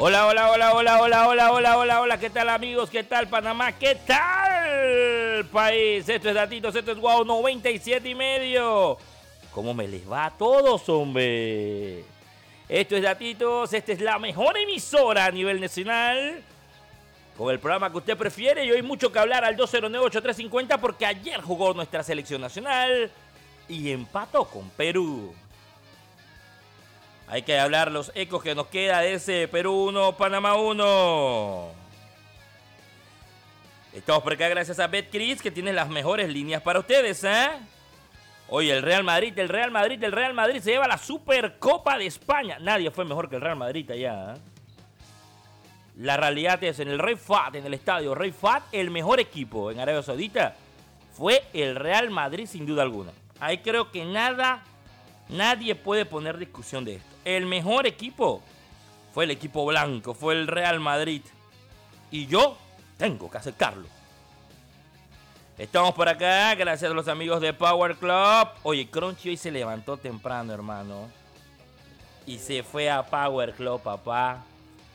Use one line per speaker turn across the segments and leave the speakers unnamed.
Hola, hola, hola, hola, hola, hola, hola, hola, hola, ¿qué tal amigos? ¿Qué tal Panamá? ¿Qué tal país? Esto es Datitos, esto es Wow 97 y medio. ¿Cómo me les va a todos, hombre? Esto es Datitos, esta es la mejor emisora a nivel nacional. Con el programa que usted prefiere y hoy mucho que hablar al 209-8350 porque ayer jugó nuestra selección nacional y empató con Perú. Hay que hablar los ecos que nos queda de ese Perú 1, Panamá 1. Estamos por acá gracias a BetCris que tiene las mejores líneas para ustedes, ¿eh? Hoy el Real Madrid, el Real Madrid, el Real Madrid se lleva la Supercopa de España. Nadie fue mejor que el Real Madrid allá. ¿eh? La realidad es en el Rey Fat, en el estadio Rey Fat, el mejor equipo en Arabia Saudita fue el Real Madrid sin duda alguna. Ahí creo que nada, nadie puede poner discusión de esto. El mejor equipo fue el equipo blanco, fue el Real Madrid. Y yo tengo que aceptarlo. Estamos por acá, gracias a los amigos de Power Club. Oye, Crunchy hoy se levantó temprano, hermano. Y se fue a Power Club, papá,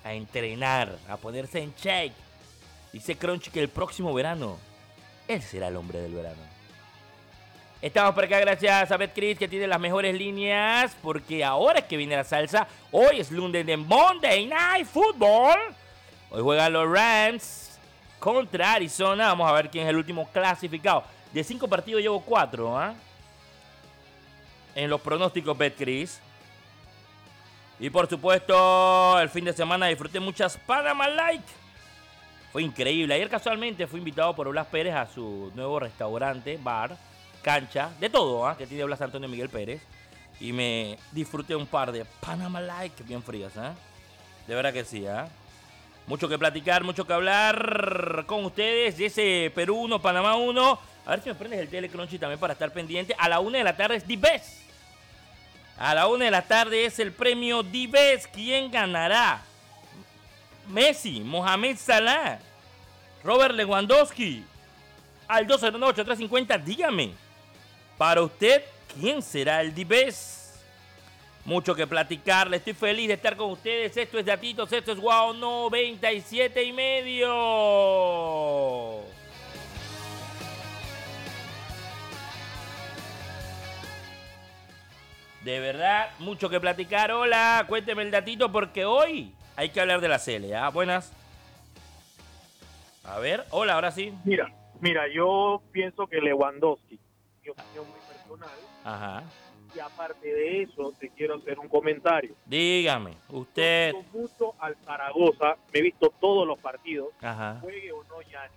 a entrenar, a ponerse en check. Dice Crunchy que el próximo verano, él será el hombre del verano. Estamos por acá gracias a BetCris que tiene las mejores líneas. Porque ahora es que viene la salsa. Hoy es lunes de Monday Night Football. Hoy juegan los Rams contra Arizona. Vamos a ver quién es el último clasificado. De cinco partidos llevo cuatro. ¿ah? En los pronósticos BetCris. Y por supuesto, el fin de semana disfruté muchas Panama Light. Fue increíble. Ayer casualmente fui invitado por Blas Pérez a su nuevo restaurante, bar cancha, de todo, ¿ah? que tiene Blas Antonio Miguel Pérez. Y me disfruté un par de Panama Like bien frías, ¿eh? De verdad que sí, ¿eh? Mucho que platicar, mucho que hablar con ustedes de ese Perú 1, Panamá 1. A ver si me prendes el telecrunchy también para estar pendiente. A la una de la tarde es D-Best. A la una de la tarde es el premio D-Best. ¿Quién ganará? Messi, Mohamed Salah, Robert Lewandowski. Al 209-8350, dígame. Para usted, ¿quién será el D-Best? Mucho que platicarle, estoy feliz de estar con ustedes. Esto es Datitos, esto es Wow 97 y medio. De verdad, mucho que platicar. Hola, cuénteme el datito porque hoy hay que hablar de la Cele. ¿ah? Buenas. A ver, hola, ahora sí.
Mira, mira, yo pienso que Lewandowski, mi opinión muy personal,
Ajá.
y aparte de eso, te quiero hacer un comentario.
Dígame, usted.
Yo mucho al Zaragoza, me he visto todos los partidos,
Ajá.
juegue o no ya.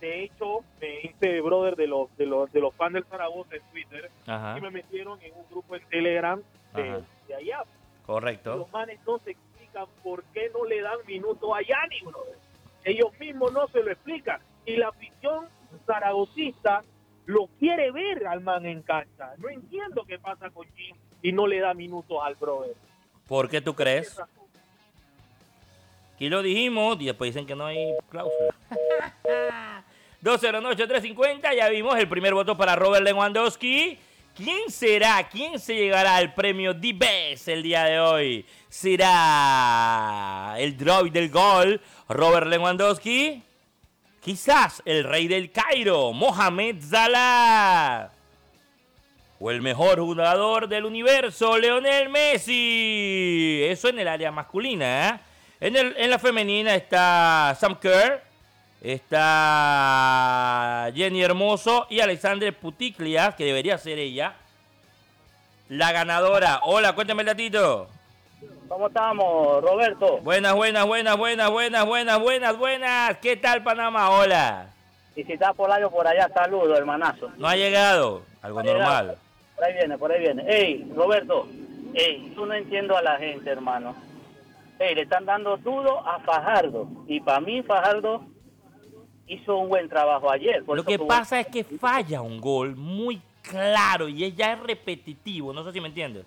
De hecho, me hice brother de los, de los, de los fans del Zaragoza en Twitter
Ajá.
y me metieron en un grupo en Telegram de, de allá.
Correcto.
Los manes no se explican por qué no le dan minutos a Yanni, brother. Ellos mismos no se lo explican. Y la afición zaragocista lo quiere ver al man en cancha. No entiendo qué pasa con Jim y no le da minutos al brother.
¿Por qué tú crees? Aquí lo dijimos y después dicen que no hay cláusula. 209-350, ya vimos el primer voto para Robert Lewandowski. ¿Quién será? ¿Quién se llegará al premio The Best el día de hoy? ¿Será el droid del gol, Robert Lewandowski? Quizás el rey del Cairo, Mohamed Salah. O el mejor jugador del universo, Leonel Messi. Eso en el área masculina. ¿eh? En, el- en la femenina está Sam Kerr, está Jenny Hermoso y Alexandre Puticlia, que debería ser ella. La ganadora. Hola, cuéntame el datito.
¿Cómo estamos, Roberto?
Buenas, buenas, buenas, buenas, buenas, buenas, buenas, buenas. ¿Qué tal, Panamá? Hola.
Y si está Polayo por allá, saludo, hermanazo.
No ha llegado. Algo normal.
Por ahí viene, por ahí viene. Ey, Roberto, ey, tú no entiendo a la gente, hermano. Ey, le están dando duro a Fajardo. Y para mí, Fajardo hizo un buen trabajo ayer.
Lo que pasa es que falla un gol muy claro y ya es repetitivo. No sé si me entiendes.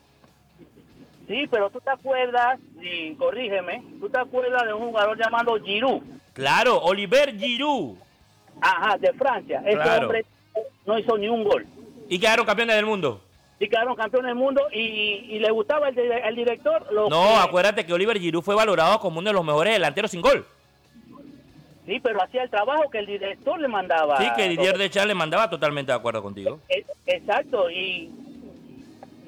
Sí, pero tú te acuerdas, y corrígeme, tú te acuerdas de un jugador llamado Giroud.
Claro, Oliver Giroud.
Ajá, de Francia. Ese hombre no hizo ni un gol.
Y quedaron campeones del mundo.
Y quedaron campeones del mundo y, le gustaba el, director.
no, acuérdate que Oliver Giroud fue valorado como uno de los mejores delanteros sin gol.
Sí, pero hacía el trabajo que el director le mandaba.
Sí, que Didier Deschamps le mandaba totalmente de acuerdo contigo.
E, exacto, y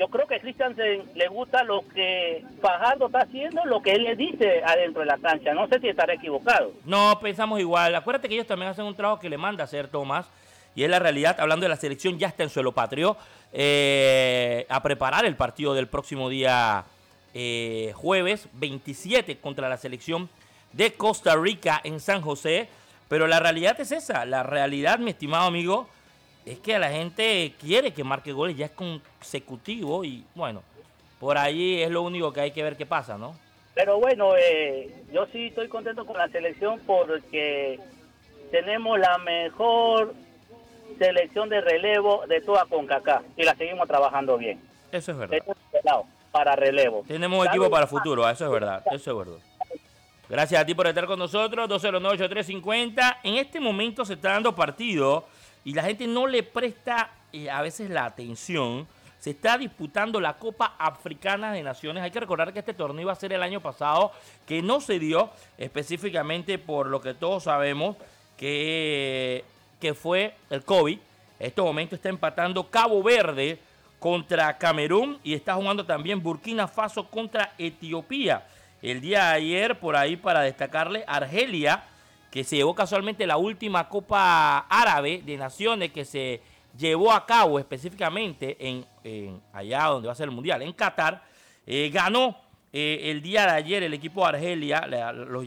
yo creo que Christiansen le gusta lo que Fajardo está haciendo, lo que él le dice adentro de la cancha. No sé si estaré equivocado.
No, pensamos igual. Acuérdate que ellos también hacen un trabajo que le manda a hacer Tomás. Y es la realidad, hablando de la selección, ya está en suelo patrio eh, a preparar el partido del próximo día eh, jueves 27 contra la selección de Costa Rica en San José. Pero la realidad es esa. La realidad, mi estimado amigo, es que la gente quiere que marque goles, ya es consecutivo y bueno, por ahí es lo único que hay que ver qué pasa, ¿no?
Pero bueno, eh, yo sí estoy contento con la selección porque tenemos la mejor selección de relevo de toda CONCACAF y la seguimos trabajando bien.
Eso es verdad.
Para relevo.
Tenemos un equipo para futuro, eso es verdad, eso es verdad. Gracias a ti por estar con nosotros, 209-8350. En este momento se está dando partido y la gente no le presta eh, a veces la atención. Se está disputando la Copa Africana de Naciones. Hay que recordar que este torneo iba a ser el año pasado, que no se dio específicamente por lo que todos sabemos que, que fue el COVID. En este momento está empatando Cabo Verde contra Camerún y está jugando también Burkina Faso contra Etiopía. El día de ayer, por ahí para destacarle, Argelia que se llevó casualmente la última Copa Árabe de Naciones que se llevó a cabo específicamente en, allá donde va a ser el Mundial, en Qatar, eh, ganó eh, el día de ayer el equipo de Argelia,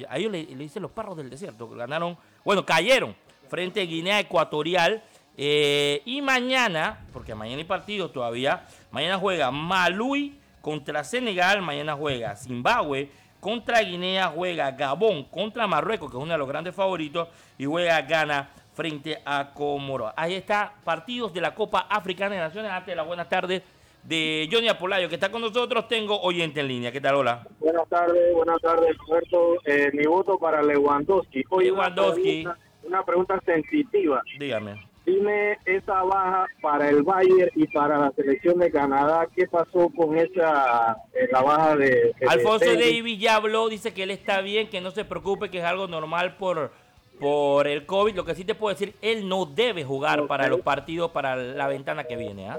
a ellos le, dicen los perros del desierto, ganaron, bueno, cayeron frente a Guinea Ecuatorial. Eh, y mañana, porque mañana hay partido todavía, mañana juega Malui contra Senegal, mañana juega Zimbabue contra Guinea, juega Gabón contra Marruecos, que es uno de los grandes favoritos, y juega Ghana frente a Comoro. Ahí está, partidos de la Copa Africana de Naciones. Antes de las buenas tardes de Johnny Apolayo, que está con nosotros, tengo oyente en línea. ¿Qué tal? Hola.
Buenas tardes, buenas tardes, Roberto. Eh, mi voto para Lewandowski.
Lewandowski.
una pregunta sensitiva.
Dígame.
Dime esa baja para el Bayern y para la selección de Canadá, ¿qué pasó con esa eh, la baja de,
Alfonso Davis ya habló, dice que él está bien, que no se preocupe, que es algo normal por por el COVID. Lo que sí te puedo decir, él no debe jugar para los partidos para la ventana que viene. ¿ah?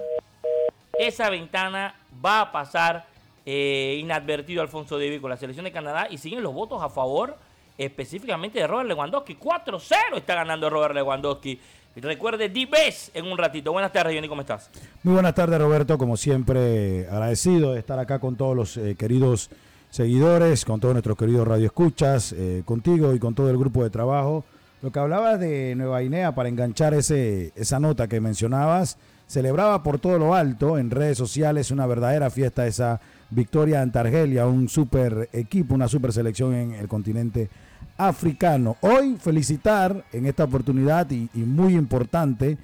Esa ventana va a pasar eh, inadvertido Alfonso Davis con la selección de Canadá y siguen los votos a favor específicamente de Robert Lewandowski. 4-0 está ganando Robert Lewandowski recuerde, D-Best en un ratito. Buenas tardes, Johnny, ¿cómo estás?
Muy buenas tardes, Roberto. Como siempre, agradecido de estar acá con todos los eh, queridos seguidores, con todos nuestros queridos radioescuchas, eh, contigo y con todo el grupo de trabajo. Lo que hablabas de Nueva Guinea, para enganchar ese, esa nota que mencionabas, celebraba por todo lo alto en redes sociales una verdadera fiesta esa victoria ante Argelia, un super equipo, una super selección en el continente africano. Hoy felicitar en esta oportunidad y, muy importante,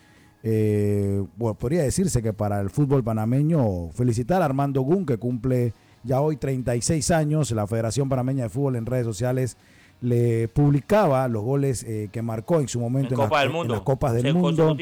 eh, podría decirse que para el fútbol panameño, felicitar a Armando Gun, que cumple ya hoy 36 años. La Federación Panameña de Fútbol en redes sociales le publicaba los goles eh, que marcó en su momento en, las Copas del Mundo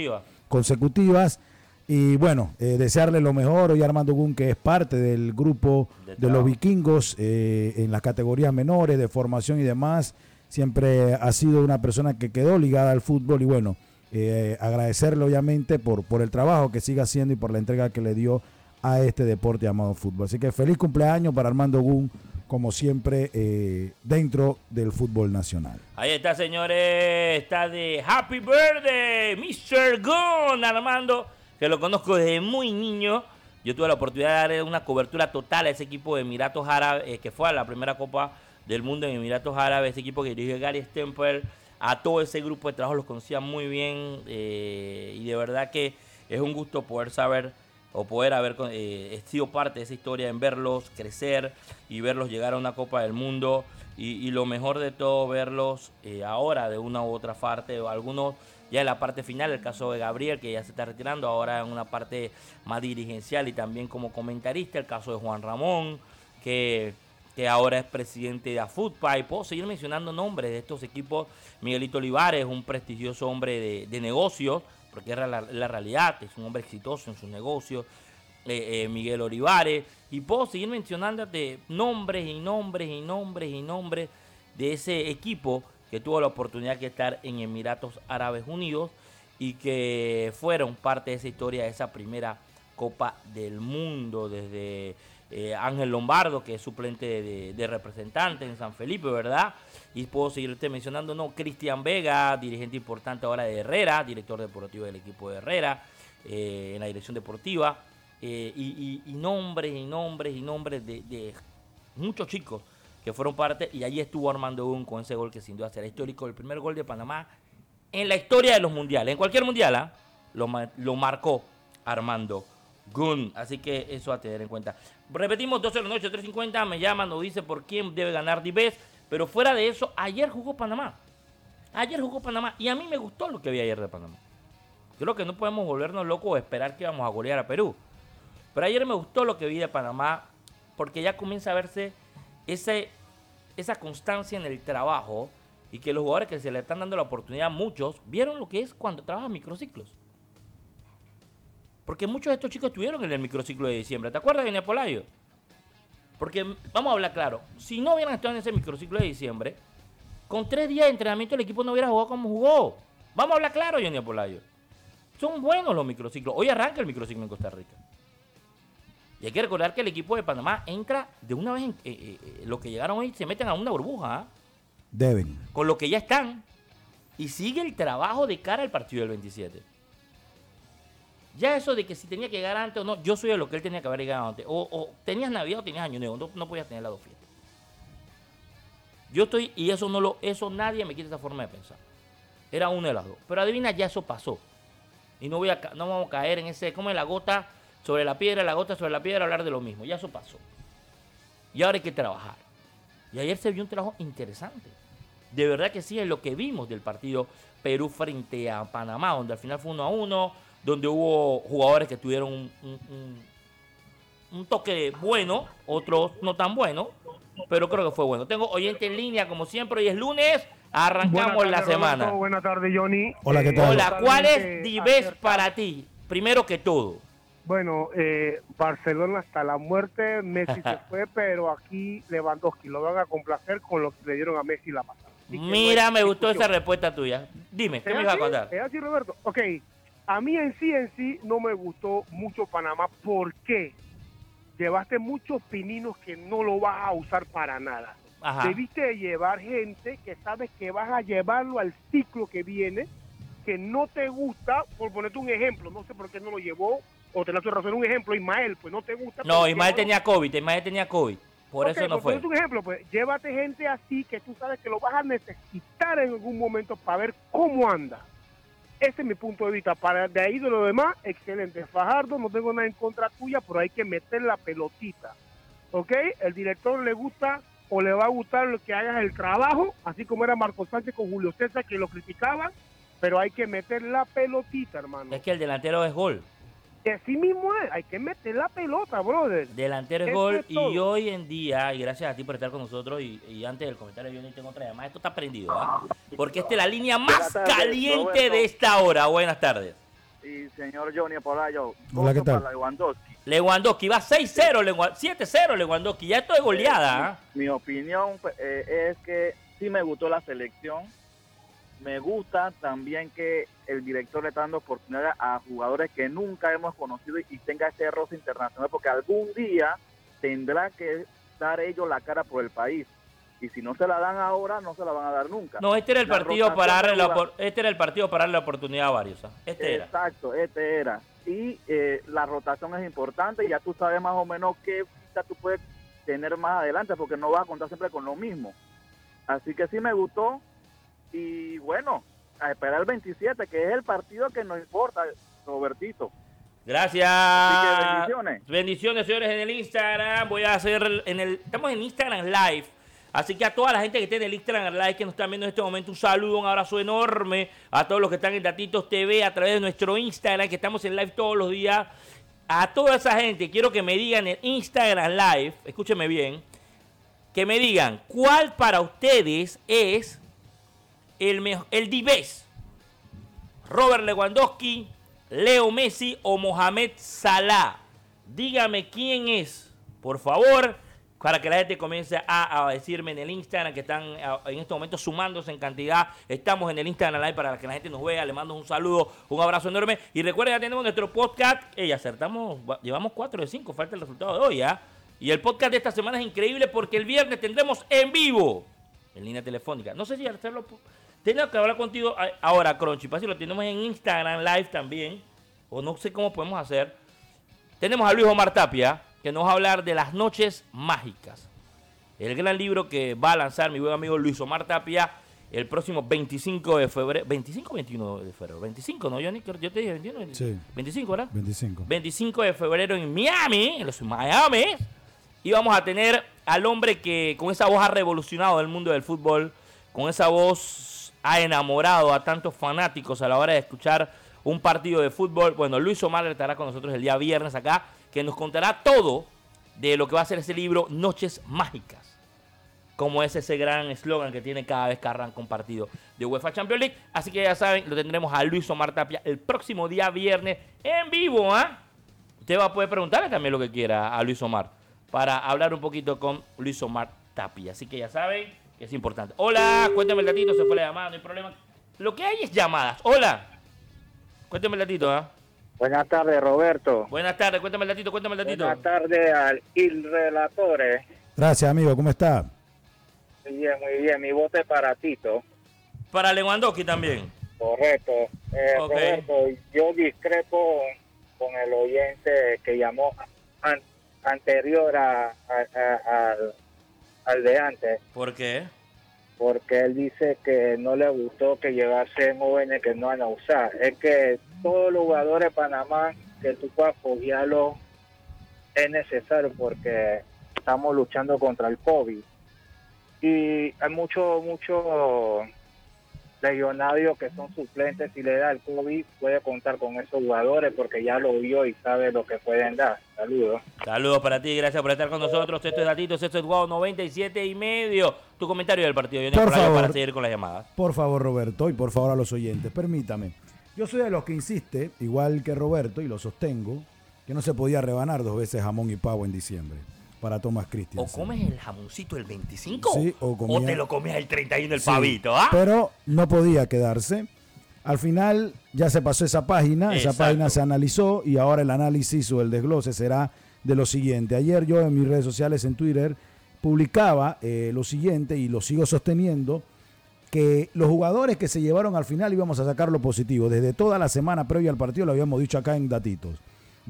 consecutivas. Y bueno, eh, desearle lo mejor hoy a Armando Gun, que es parte del grupo de, los vikingos en las categorías menores de formación y demás siempre ha sido una persona que quedó ligada al fútbol y bueno, eh, agradecerle obviamente por, por el trabajo que sigue haciendo y por la entrega que le dio a este deporte llamado fútbol. Así que feliz cumpleaños para Armando Gun, como siempre, eh, dentro del fútbol nacional.
Ahí está, señores. Está de Happy Birthday, Mr. Gun, Armando, que lo conozco desde muy niño. Yo tuve la oportunidad de darle una cobertura total a ese equipo de Emiratos Árabes, eh, que fue a la primera Copa del Mundo en Emiratos Árabes, ese equipo que dirigió Gary Stempel. A todo ese grupo de trabajo los conocía muy bien eh, y de verdad que es un gusto poder saber o poder haber eh, sido parte de esa historia, en verlos crecer y verlos llegar a una Copa del Mundo y, lo mejor de todo, verlos ahora de una u otra parte, o algunos ya en la parte final, el caso de Gabriel que ya se está retirando, ahora en una parte más dirigencial y también como comentarista, el caso de Juan Ramón, que, que ahora es presidente de AFUTPA. Y puedo seguir mencionando nombres de estos equipos, Miguelito Olivares, un prestigioso hombre de, de negocios, porque era la, realidad, es un hombre exitoso en sus negocios, eh, eh, Miguel Olivares, y puedo seguir mencionándote nombres y nombres y nombres y nombres de ese equipo que tuvo la oportunidad de estar en Emiratos Árabes Unidos y que fueron parte de esa historia, de esa primera Copa del Mundo, desde eh, Ángel Lombardo, que es suplente de, de, representante en San Felipe, ¿verdad? Y puedo seguirte mencionando, no, Cristian Vega, dirigente importante ahora de Herrera, director deportivo del equipo de Herrera, eh, en la dirección deportiva, eh, y, nombres y nombres y nombres de, muchos chicos que fueron parte, y allí estuvo Armando Un con ese gol que sin duda será histórico, el primer gol de Panamá en la historia de los mundiales, en cualquier mundial, ¿ah? lo, lo marcó Armando Gun. Así que eso a tener en cuenta. Repetimos, 12 de la noche, 3.50. Me llaman, nos dice por quién debe ganar Dibes. Pero fuera de eso, ayer jugó Panamá. Ayer jugó Panamá. Y a mí me gustó lo que vi ayer de Panamá. Creo que no podemos volvernos locos o esperar que vamos a golear a Perú. Pero ayer me gustó lo que vi de Panamá. Porque ya comienza a verse esa constancia en el trabajo. Y que los jugadores que se le están dando la oportunidad, muchos, vieron lo que es cuando trabajan microciclos. Porque muchos de estos chicos estuvieron en el microciclo de diciembre. ¿Te acuerdas de Neapolayo? Porque, vamos a hablar claro, si no hubieran estado en ese microciclo de diciembre, con tres días de entrenamiento el equipo no hubiera jugado como jugó. Vamos a hablar claro, Johnny Apolayo. Son buenos los microciclos. Hoy arranca el microciclo en Costa Rica. Y hay que recordar que el equipo de Panamá entra de una vez en eh, eh, eh, los que llegaron hoy se meten a una burbuja. ¿ah?
Deben.
Con lo que ya están. Y sigue el trabajo de cara al partido del 27. Ya eso de que si tenía que llegar antes o no, yo soy de lo que él tenía que haber llegado antes. O, tenías Navidad o tenías Año Nuevo, no, podías tener las dos fiestas. Yo estoy, y eso no lo, eso nadie me quita esa forma de pensar. Era uno de las dos. Pero adivina, ya eso pasó. Y no voy a, no vamos a caer en ese, como en la gota sobre la piedra, la gota sobre la piedra, hablar de lo mismo. Ya eso pasó. Y ahora hay que trabajar. Y ayer se vio un trabajo interesante. De verdad que sí, es lo que vimos del partido Perú frente a Panamá, donde al final fue uno a uno donde hubo jugadores que tuvieron un, un, toque bueno, otros no tan bueno, pero creo que fue bueno. Tengo oyente en línea, como siempre, hoy es lunes, arrancamos la semana.
buenas tardes, Johnny.
Hola, ¿qué tal? Hola, ¿cuál es Dives para ti? Primero que todo.
Bueno, eh, Barcelona hasta la muerte, Messi se fue, pero aquí Lewandowski lo van a complacer con lo que le dieron a Messi la pasada.
Mira, me gustó esa respuesta tuya. Dime, ¿qué me vas a contar?
Es así, Roberto. Ok, a mí en sí, en sí, no me gustó mucho Panamá. ¿Por qué? Llevaste muchos pininos que no lo vas a usar para nada. Debiste llevar gente que sabes que vas a llevarlo al ciclo que viene, que no te gusta, por ponerte un ejemplo, no sé por qué no lo llevó, o te la razón, un ejemplo, Ismael, pues no te gusta.
No, Ismael tenía COVID, Ismael tenía COVID. Por eso no fue.
Por un ejemplo, pues llévate gente así que tú sabes que lo vas a necesitar en algún momento para ver cómo anda. Ese es mi punto de vista. Para de ahí de lo demás, excelente. Fajardo, no tengo nada en contra tuya, pero hay que meter la pelotita. ¿Ok? El director le gusta o le va a gustar lo que hagas el trabajo, así como era Marco Sánchez con Julio César que lo criticaban, pero hay que meter la pelotita, hermano.
Es que el delantero es gol.
Así mismo es, hay que meter la pelota, brother.
Delantero es gol y hoy en día, y gracias a ti por estar con nosotros, y, antes del comentario yo ni tengo otra llamada, esto está prendido, ¿ah? Porque esta es la línea más caliente de esta hora. Buenas tardes.
Y señor Johnny Apolayo,
Hola, ¿qué tal?
Lewandowski.
Lewandowski va 6-0, 7-0 Lewandowski, ya esto es goleada. ¿ah?
Mi, opinión pues, eh, es que sí me gustó la selección, me gusta también que el director le está dando oportunidad a jugadores que nunca hemos conocido y tenga ese roce internacional, porque algún día tendrá que dar ellos la cara por el país. Y si no se la dan ahora, no se la van a dar nunca.
No, este era el
La
partido para darle la, este era el partido para darle la oportunidad a varios. ¿ah? Este era.
Exacto, este era. Y eh, la rotación es importante, ya tú sabes más o menos qué ficha tú puedes tener más adelante, porque no vas a contar siempre con lo mismo. Así que sí me gustó. Y bueno, a esperar el 27, que es el partido que nos importa, Robertito.
Gracias.
Así que bendiciones.
Bendiciones, señores, en el Instagram. Voy a hacer en el. Estamos en Instagram Live. Así que a toda la gente que esté en el Instagram Live que nos están viendo en este momento, un saludo, un abrazo enorme. A todos los que están en Datitos TV a través de nuestro Instagram, que estamos en live todos los días. A toda esa gente, quiero que me digan en Instagram Live, escúcheme bien, que me digan cuál para ustedes es el, el Dives. Robert Lewandowski, Leo Messi o Mohamed Salah. Dígame quién es, por favor, para que la gente comience a, a decirme en el Instagram que están en este momento sumándose en cantidad. Estamos en el Instagram Live para que la gente nos vea. Le mando un saludo, un abrazo enorme. Y recuerden, ya tenemos nuestro podcast. Y acertamos, va- llevamos 4 de 5, falta el resultado de hoy, ¿ah? Y el podcast de esta semana es increíble porque el viernes tendremos en vivo, en línea telefónica. No sé si hacerlo. Tengo que hablar contigo ahora, Crunchy. Para si lo tenemos en Instagram Live también. O no sé cómo podemos hacer. Tenemos a Luis Omar Tapia, que nos va a hablar de las noches mágicas. El gran libro que va a lanzar mi buen amigo Luis Omar Tapia el próximo 25 de febrero. ¿25 o 21 de febrero? 25, ¿no, Johnny? Yo te dije 21.
Sí.
25, ¿verdad?
25.
25 de febrero en Miami, en los Miami. Y vamos a tener al hombre que con esa voz ha revolucionado el mundo del fútbol, con esa voz ha enamorado a tantos fanáticos a la hora de escuchar un partido de fútbol. Bueno, Luis Omar estará con nosotros el día viernes acá, que nos contará todo de lo que va a ser ese libro Noches Mágicas. Como es ese gran eslogan que tiene cada vez que arranca un partido de UEFA Champions League. Así que ya saben, lo tendremos a Luis Omar Tapia el próximo día viernes en vivo, ¿ah? Usted va a poder preguntarle también lo que quiera a Luis Omar para hablar un poquito con Luis Omar Tapia. Así que ya saben es importante. Hola, cuéntame el datito, se fue la llamada, no hay problema. Lo que hay es llamadas. Hola. Cuéntame el datito, ¿ah?
Buenas tardes, Roberto.
Buenas tardes, cuéntame el datito, cuéntame el datito.
Buenas tardes al Il Relatore.
Gracias, amigo. ¿Cómo está?
Muy bien, muy bien. Mi voto es para Tito.
Para Lewandowski también.
Correcto. Eh,
Ok.
Roberto, yo discrepo con el oyente que llamó an- anterior a, a- a- al, al de antes,
¿Por qué?
porque él dice que no le gustó que llegasen jóvenes que no van a usar. Es que todos los jugadores de Panamá que tú puedas apoyarlos es necesario porque estamos luchando contra el COVID. Y hay muchos, muchos legionarios que son suplentes. Si le da el COVID, puede contar con esos jugadores porque ya lo vio y sabe lo que pueden dar. Saludos.
Saludos para ti, gracias por estar con nosotros. Esto es Datitos, esto es Wow 97 y medio. Tu comentario del partido, Johnny,
Por favor.
para seguir con las llamadas.
Por favor, Roberto, y por favor a los oyentes, permítame. Yo soy de los que insiste, igual que Roberto, y lo sostengo, que no se podía rebanar dos veces jamón y pavo en diciembre para Thomas
O
Christian.
comes el jamoncito el 25
Sí, o comía-
te lo comías el 31 el
Sí,
pavito, ¿ah?
Pero no podía quedarse. Al final ya se pasó esa página, esa página se analizó y ahora el análisis o el desglose será de lo siguiente. Ayer yo en mis redes sociales, en Twitter, publicaba eh, lo siguiente y lo sigo sosteniendo, que los jugadores que se llevaron al final íbamos a sacar lo positivo. Desde toda la semana previa al partido lo habíamos dicho acá en Datitos.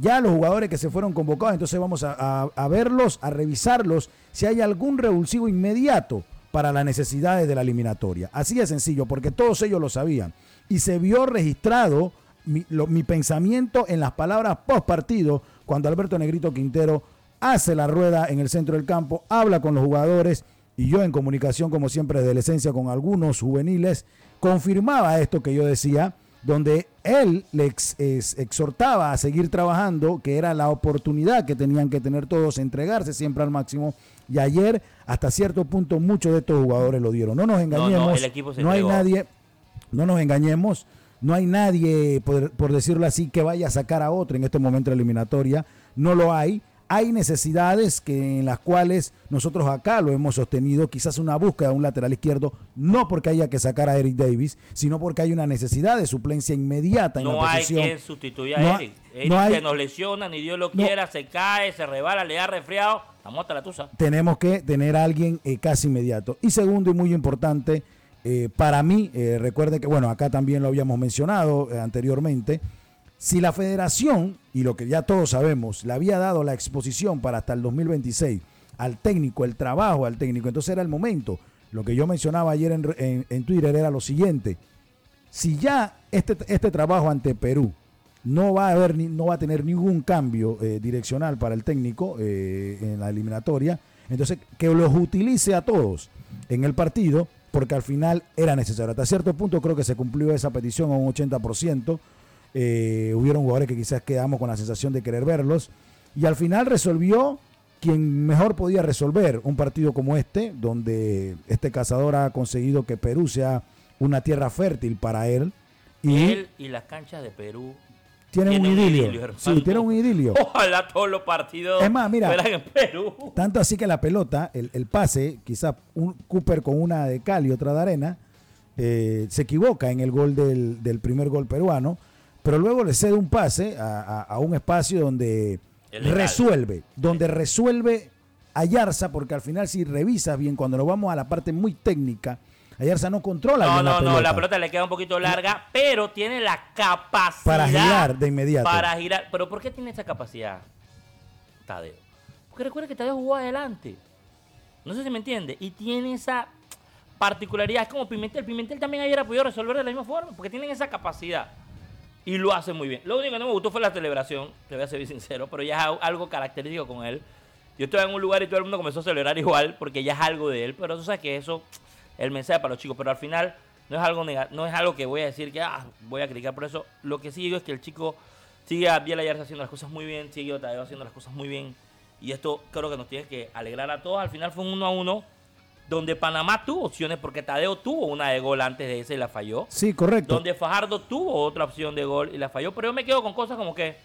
Ya los jugadores que se fueron convocados, entonces vamos a, verlos, a revisarlos, si hay algún revulsivo inmediato para las necesidades de la eliminatoria. Así de sencillo, porque todos ellos lo sabían. Y se vio registrado mi, mi pensamiento en las palabras post partido cuando Alberto Negrito Quintero hace la rueda en el centro del campo, habla con los jugadores y yo en comunicación, como siempre, desde la esencia con algunos juveniles, confirmaba esto que yo decía, donde él le ex- exhortaba a seguir trabajando, que era la oportunidad que tenían que tener todos, entregarse siempre al máximo. Y ayer, hasta cierto punto, muchos de estos jugadores lo dieron. No nos engañemos,
el equipo se
no hay nadie, no nos engañemos, no hay nadie, por, por decirlo así, que vaya a sacar a otro en este momento de eliminatoria. No lo hay. Hay necesidades que, en las cuales nosotros acá lo hemos sostenido, quizás una búsqueda de un lateral izquierdo, no porque haya que sacar a Eric Davis, sino porque hay una necesidad de suplencia inmediata en
No
la
hay
posición.
quien sustituya
No
a
hay-
Eric. Eric
no hay-
se nos lesiona, ni Dios lo
No.
quiera, se cae, se rebala, le da resfriado Estamos hasta la tusa.
tenemos que tener a alguien eh, casi inmediato. Y segundo y muy importante, eh, para mí, eh, recuerde que, bueno, acá también lo habíamos mencionado eh, anteriormente, si la federación, y lo que ya todos sabemos, le había dado la exposición para hasta el 2026 al técnico, el trabajo al técnico, entonces era el momento. Lo que yo mencionaba ayer en, en- en Twitter era lo siguiente, si ya este, este trabajo ante Perú no va a haber no va a tener ningún cambio eh, direccional para el técnico eh, en la eliminatoria entonces que los utilice a todos en el partido porque al final era necesario hasta cierto punto creo que se cumplió esa petición a un 80% eh, hubieron jugadores que quizás quedamos con la sensación de querer verlos y al final resolvió quien mejor podía resolver un partido como este donde este cazador ha conseguido que Perú sea una tierra fértil para él y
Él y las canchas de Perú.
tienen un idilio.
hermano.
sí, tienen un idilio.
Ojalá todos los partidos
Es más, mira.
fueran en Perú.
Tanto así que la pelota, el, el pase, quizá un Cooper con una de cal y otra de arena, eh, se equivoca en el gol del, del primer gol peruano, pero luego le cede un pase a, a- a un espacio donde resuelve, donde resuelve Ayarza, porque al final si revisas bien, cuando nos vamos a la parte muy técnica, Ayarza no controla
No,
bien
no,
la
no, la pelota le queda un poquito larga, pero tiene la capacidad
Para girar de inmediato.
Para girar. ¿Pero por qué tiene esa capacidad, Tadeo? Porque recuerda que Tadeo jugó adelante. No sé si me entiende. Y tiene esa particularidad. Es como Pimentel. Pimentel también hubiera podido resolver de la misma forma, porque tienen esa capacidad. Y lo hace muy bien. Lo único que no me gustó fue la celebración, te voy a ser sincero, pero ya es al- algo característico con él. Yo estaba en un lugar y todo el mundo comenzó a celebrar igual, porque ya es algo de él, pero tú sabes que eso, el mensaje para los chicos, pero al final no es algo no es algo que voy a decir que ah, voy a criticar por eso. Lo que sí digo es que el chico sigue a Biel Ayarza haciendo las cosas muy bien, sigue a Tadeo haciendo las cosas muy bien. Y esto creo que nos tiene que alegrar a todos. Al final fue un uno a uno, donde Panamá tuvo opciones, porque Tadeo tuvo una de gol antes de ese y la falló
Sí, correcto.
donde Fajardo tuvo otra opción de gol y la falló, pero yo me quedo con cosas como que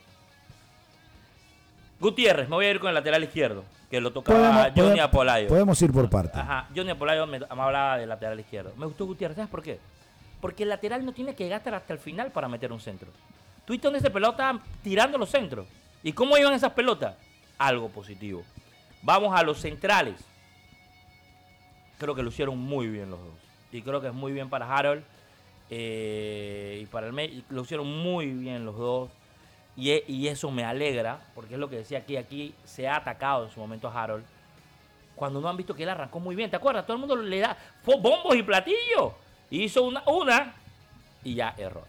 Gutiérrez, me voy a ir con el lateral izquierdo, que lo tocaba
Podemos-
Johnny
podemos-
Apolayo.
Podemos ir por parte.
Ajá, Johnny Apolayo me, me hablaba del lateral izquierdo. Me gustó Gutiérrez, ¿sabes por qué? Porque el lateral no tiene que gastar hasta el final para meter un centro. Tú viste donde ese pelota estaba tirando los centros. ¿Y cómo iban esas pelotas? Algo positivo. Vamos a los centrales. Creo que lo hicieron muy bien los dos. Y creo que es muy bien para Harold. eh, y para el. Lo hicieron muy bien los dos. Y, e- y eso me alegra, porque es lo que decía aquí. Aquí se ha atacado en su momento a Harold. Cuando no han visto que él arrancó muy bien. ¿Te acuerdas? Todo el mundo le da bombos y platillos. Hizo una, una y ya error.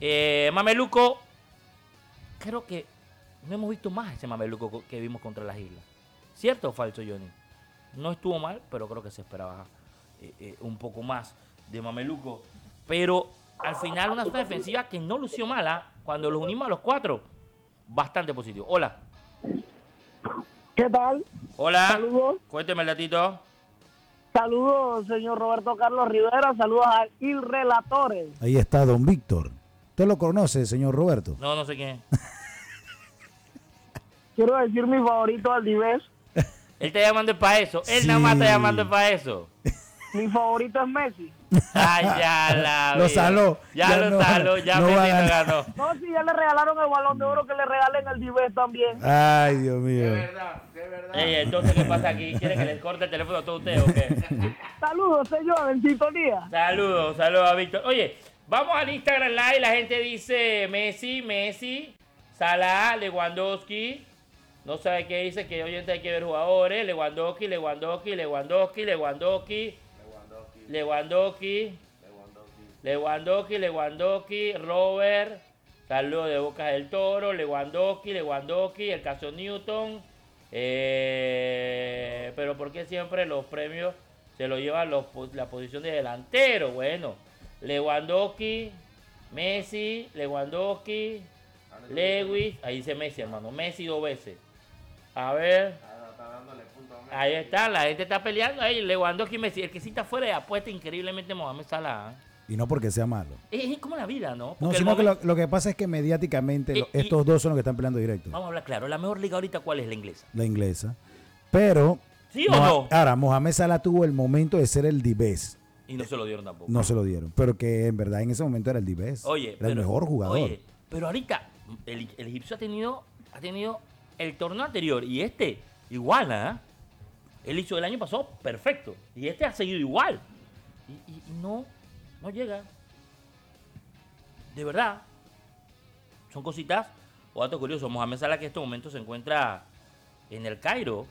Eh, Mameluco, creo que no hemos visto más ese Mameluco co- que vimos contra las islas. ¿Cierto o falso, Johnny? No estuvo mal, pero creo que se esperaba eh, eh, un poco más de Mameluco. Pero al final una zona defensiva que no lució mala. Cuando los unimos a los cuatro, bastante positivo. Hola.
¿Qué tal?
Hola.
Saludos.
Cuénteme el datito.
Saludos, señor Roberto Carlos Rivera. Saludos a Il Relatores.
Ahí está don Víctor. ¿Usted lo conoce, señor Roberto?
No, no sé quién es.
Quiero decir mi favorito al Dives.
Él está llamando para eso. Él
Sí.
nada más está llamando para eso.
Mi favorito es Messi.
Ay, ya la
Lo saló.
Ya,
Ya
lo
no-
saló. Ya
no
Messi
ganar.
ganó.
No, si ya le regalaron el balón de oro, que le regalen el Dives también.
Ay, Dios mío.
Ey, entonces, ¿qué pasa aquí? ¿Quiere que les corte el teléfono a todos ustedes o qué?
Saludos, señor, en sintonía.
Saludos, saludos a Víctor. Oye, vamos al Instagram Live. La gente dice Messi, Messi, Salah, Lewandowski. No sabe qué dice, que oyente hay que ver jugadores. Lewandowski, Lewandowski, Lewandowski, Lewandowski. Lewandowski. Lewandowski, Lewandowski, Robert. Saludos de Boca del Toro. Lewandowski, Lewandowski, el caso Newton. Eh, pero ¿por qué siempre los premios se lo llevan los la posición de delantero? Bueno, Lewandowski, Messi, Lewandowski, Lewis. Ahí dice Messi, hermano. Messi dos veces. A ver. Ahí está, la gente está peleando ahí. Lewandowski, Messi. El que sí está fuera de apuesta increíblemente Mohamed Salah. ¿eh?
Y no porque sea malo.
Es, es como la vida, ¿no?
No,
Porque
sino que lo, lo que pasa es que mediáticamente lo-
y-
estos dos son los que están peleando directo.
Vamos a hablar claro. La mejor liga ahorita, ¿cuál es la inglesa?
La inglesa. Pero.
¿Sí o
Moha-
no?
Ahora, Mohamed Salah tuvo el momento de ser el Dibes.
Y no se lo dieron tampoco.
No se lo dieron. Pero que en verdad en ese momento era el Dibes.
Oye,
era el mejor jugador.
Oye, pero ahorita el, el egipcio ha tenido, ha tenido el torneo anterior y este igual, ¿ah? Él hizo el año pasado perfecto. Y este ha seguido igual. Y, y- y no, no llega. De verdad. Son cositas. O dato curioso, Mohamed Salah que en este momento se encuentra en el Cairo.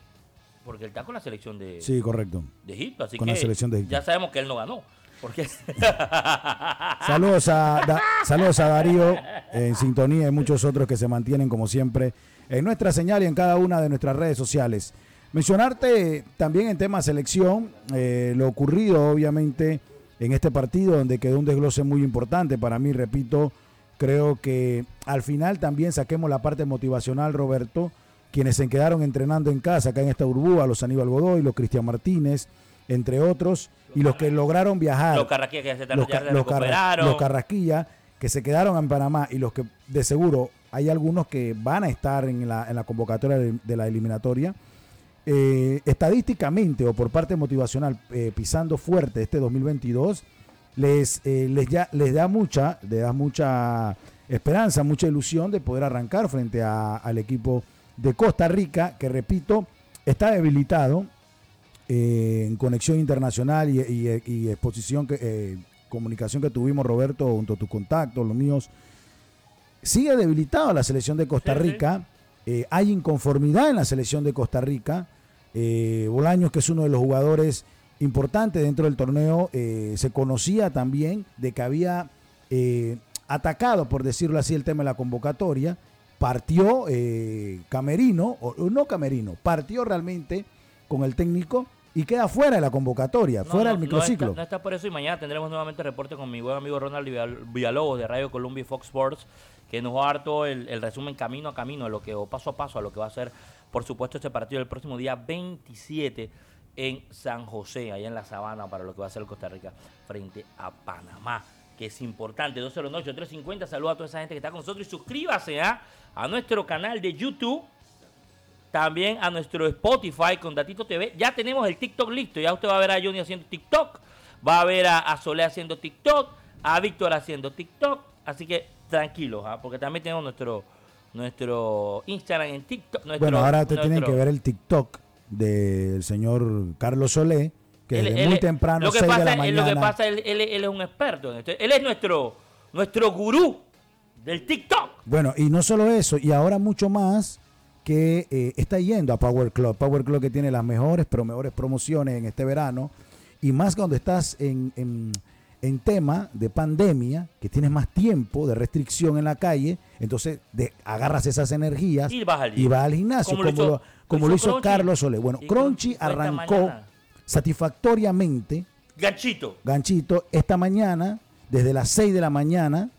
Porque él está con la selección de,
Sí, correcto.
de Egipto. Así
Con
que
la selección de Egipto.
ya sabemos que él no ganó. Porque
Saludos a, Da- saludos a Darío en sintonía y muchos otros que se mantienen como siempre en nuestra señal y en cada una de nuestras redes sociales. Mencionarte también en tema selección eh, lo ocurrido obviamente en este partido donde quedó un desglose muy importante para mí, repito, creo que al final también saquemos la parte motivacional, Roberto, quienes se quedaron entrenando en casa acá en esta burbuja, los Aníbal Godoy, los Cristian Martínez, entre otros, y los que lograron viajar
los que se,
los,
ya
ca-
se
los carra-
recuperaron.
los Carrasquilla que se quedaron en Panamá y los que de seguro hay algunos que van a estar en la, convocatoria de, la eliminatoria. eh, estadísticamente o por parte motivacional, eh, pisando fuerte este 2022, les, eh, les, ya, les da mucha, les da mucha esperanza, mucha ilusión de poder arrancar frente a- al equipo de Costa Rica, que repito, está debilitado eh, en conexión internacional y exposición, que, eh, comunicación que tuvimos, Roberto, junto a tus contactos, los míos, sigue debilitado la selección de Costa. Rica. Eh, hay inconformidad en la selección de Costa Rica. Eh, Bolaños, que es uno de los jugadores importantes dentro del torneo, eh, se conocía también de que había eh, atacado, por decirlo así, el tema de la convocatoria. Partió eh, Camerino, o, o no Camerino, partió realmente con el técnico y queda fuera de la convocatoria,
No,
fuera
no,
del
no
microciclo.
está, no está por eso y mañana tendremos nuevamente reporte con mi buen amigo Ronald Villalobos de Radio Columbia y Fox Sports, que nos va a dar todo el, resumen camino a camino, a lo que, o paso a paso, a lo que va a ser, por supuesto, este partido el próximo día 27 en San José, allá en la Sabana, para lo que va a ser Costa Rica frente a Panamá, que es importante. 209 350 saludos a toda esa gente que está con nosotros y suscríbase ¿ah? a nuestro canal de YouTube también a nuestro Spotify con Datito TV. Ya tenemos el TikTok listo. Ya usted va a ver a Johnny haciendo TikTok. Va a ver a, a haciendo TikTok. A Víctor haciendo TikTok. Así que tranquilos, ¿ah? porque también tenemos nuestro nuestro Instagram en TikTok. nuestro-
Bueno, ahora te tienen que ver el TikTok del señor Carlos Solé, que
Él-
desde
él
muy temprano,
lo que
6
pasa,
de la mañana.
Lo que pasa, él, él- él es un experto en esto. Él es nuestro, nuestro gurú del TikTok.
Bueno, y no solo eso, y ahora mucho más que eh, está yendo a Power Club. Power Club que tiene las mejores, pero mejores promociones en este verano. Y más cuando estás en, en- en tema de pandemia, que tienes más tiempo de restricción en la calle, entonces de- agarras esas energías
Y vas al
y vas al gimnasio,
Como lo hizo-
lo, como lo hizo
Crunchy.
Carlos Solé. Bueno, Crunchy arrancó satisfactoriamente
Ganchito.
Ganchito, esta mañana, desde las 6 de la mañana,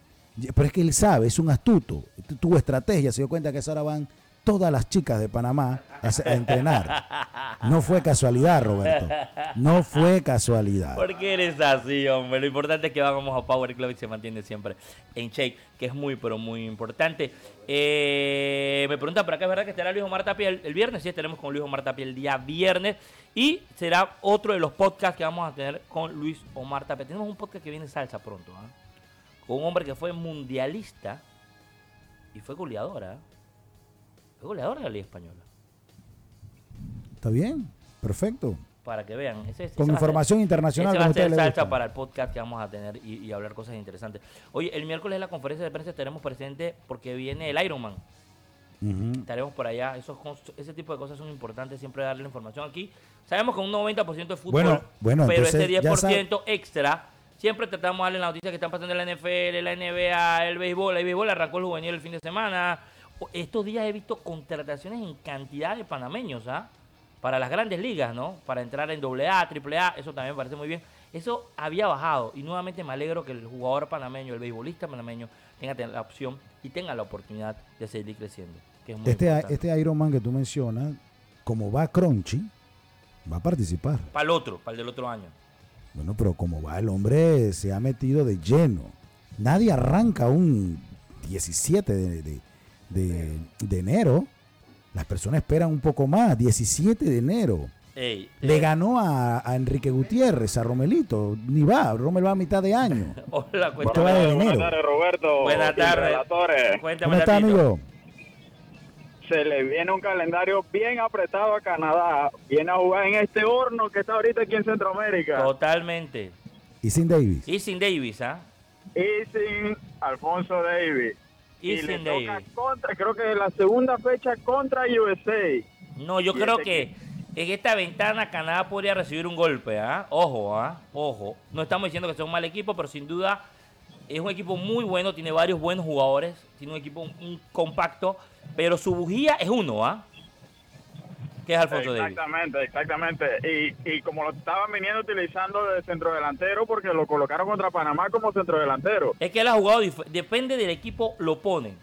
pero es que él sabe, es un astuto, tu- tuvo estrategia, se dio cuenta que ahora van todas las chicas de Panamá a, entrenar. No fue casualidad, Roberto. No fue casualidad.
¿Por qué eres así, hombre? Lo importante es que vamos a Power Club y se mantiene siempre en shake, que es muy, pero muy importante. Eh, me preguntan por acá, ¿es verdad que estará Luis Omar Tapia el, viernes? Sí, estaremos con Luis Omar Tapia el día viernes. Y será otro de los podcasts que vamos a tener con Luis Omar Tapia. Tenemos un podcast que viene salsa pronto, ¿ah? Con un hombre que fue mundialista y fue goleadora. Fue goleadora de la Liga Española.
¿Está bien? Perfecto.
Para que vean. Ese- ese
Con
ser-
información internacional,
Ese va a ser salsa para el podcast que vamos a tener y, y hablar cosas interesantes. Oye, el miércoles en la conferencia de prensa estaremos presentes porque viene el Ironman.
Ujú.
Estaremos por allá. Esos, ese tipo de cosas son importantes siempre darle la información aquí. Sabemos que un 90% de fútbol,
Bueno, bueno,
pero
entonces,
ese
ya
10% extra, siempre tratamos de darle la noticia que están pasando en la NFL, la NBA, el béisbol. El béisbol arrancó el juvenil el fin de semana. Estos días he visto contrataciones en cantidad de panameños, ¿ah? Para las grandes ligas, ¿no? Para entrar en AA, AAA, eso también me parece muy bien. Eso había bajado y nuevamente me alegro que el jugador panameño, el beisbolista panameño, tenga la opción y tenga la oportunidad de seguir creciendo. Que es muy
Este,
importante.
este Ironman que tú mencionas, como va Crunchy, va a participar.
Para el otro, para el del otro año.
Bueno, pero como va el hombre, se ha metido de lleno. Nadie arranca un 17 de, de- de- de enero. Las personas esperan un poco más, 17 de enero.
Ey,
Le
eh,
ganó a, a Enrique Gutiérrez, a Romelito. Ni va, Romel va a mitad de año.
Hola, cuéntame.
Buenas tardes, Roberto.
Buenas tardes.
relatores.
Cuéntame,
¿Cómo está, amigo?
se le viene un calendario bien apretado a Canadá. Viene a jugar en este horno que está ahorita aquí en Centroamérica.
Totalmente.
Y sin Davis.
Y sin Davis, ¿ah?
Y sin Alfonso Davis.
Y,
le
sin
toca
Davis.
contra, creo que la segunda fecha contra USA.
No, yo
Y
creo que en esta ventana Canadá podría recibir un golpe, ¿ah? Ojo, ¿ah? Ojo. No estamos diciendo que sea un mal equipo, pero sin duda es un equipo muy bueno, tiene varios buenos jugadores, tiene un equipo un compacto, pero su bujía es uno, ¿ah? Que es Alfonso Davis.
Exactamente, exactamente. Y, y como lo estaban viniendo utilizando de centrodelantero porque lo colocaron contra Panamá como centrodelantero.
Es que él ha jugado, depende del equipo, lo ponen.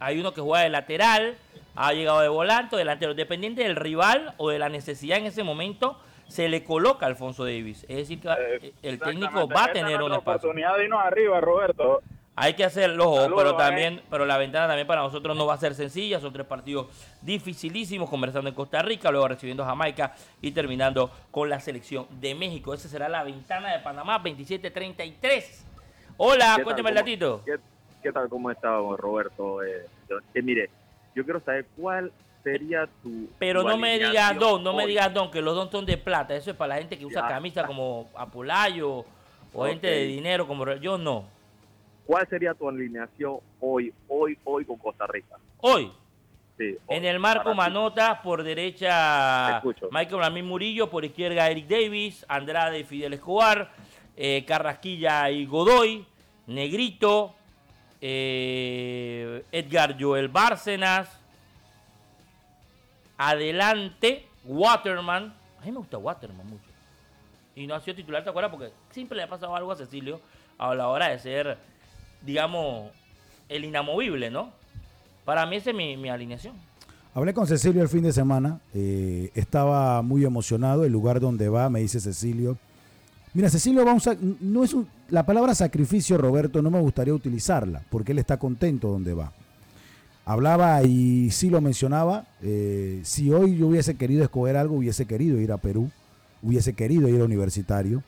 Hay uno que juega de lateral, ha llegado de volante, o delantero. Dependiente del rival o de la necesidad en ese momento, se le coloca a Alfonso Davis. Es decir, que el técnico va a tener un
nuestra
espacio.
oportunidad de irnos arriba, Roberto.
Hay que hacerlo,
Saludos,
pero
eh.
también, pero la ventana también para nosotros no va a ser sencilla. Son tres partidos dificilísimos, conversando en Costa Rica, luego recibiendo a Jamaica y terminando con la selección de México. Esa será la ventana de Panamá, 27-33. Hola, cuénteme el
¿Cómo-
datito.
¿Qué, qué tal? ¿Cómo está, Roberto? Eh, eh, mire, yo quiero saber cuál sería tu.
Pero
tu
no me digas don, no me digas don, que los don son de plata. Eso es para la gente que usa
Ya.
camisa como Apolayo o gente de dinero como yo no.
¿Cuál sería tu alineación hoy, hoy, hoy con Costa Rica?
Hoy,
Sí,
En el marco
ti.
Manota, por derecha. Michael Ramírez Murillo, por izquierda Eric Davis, Andrade y Fidel Escobar, eh, Carrasquilla y Godoy, Negrito, eh, Edgar Joel Bárcenas, adelante Waterman, a mí me gusta Waterman mucho, y no ha sido titular, ¿te acuerdas? Porque siempre le ha pasado algo a Cecilio a la hora de ser, digamos, el inamovible, ¿no? Para mí esa es mi, mi alineación.
Hablé con Cecilio el fin de semana, eh, estaba muy emocionado, el lugar donde va, me dice Cecilio. Mira, Cecilio va a no es un- la palabra sacrificio, Roberto, no me gustaría utilizarla, porque él está contento donde va. Hablaba y sí lo mencionaba, eh, si hoy yo hubiese querido escoger algo, hubiese querido ir a Perú, hubiese querido ir a Universitario,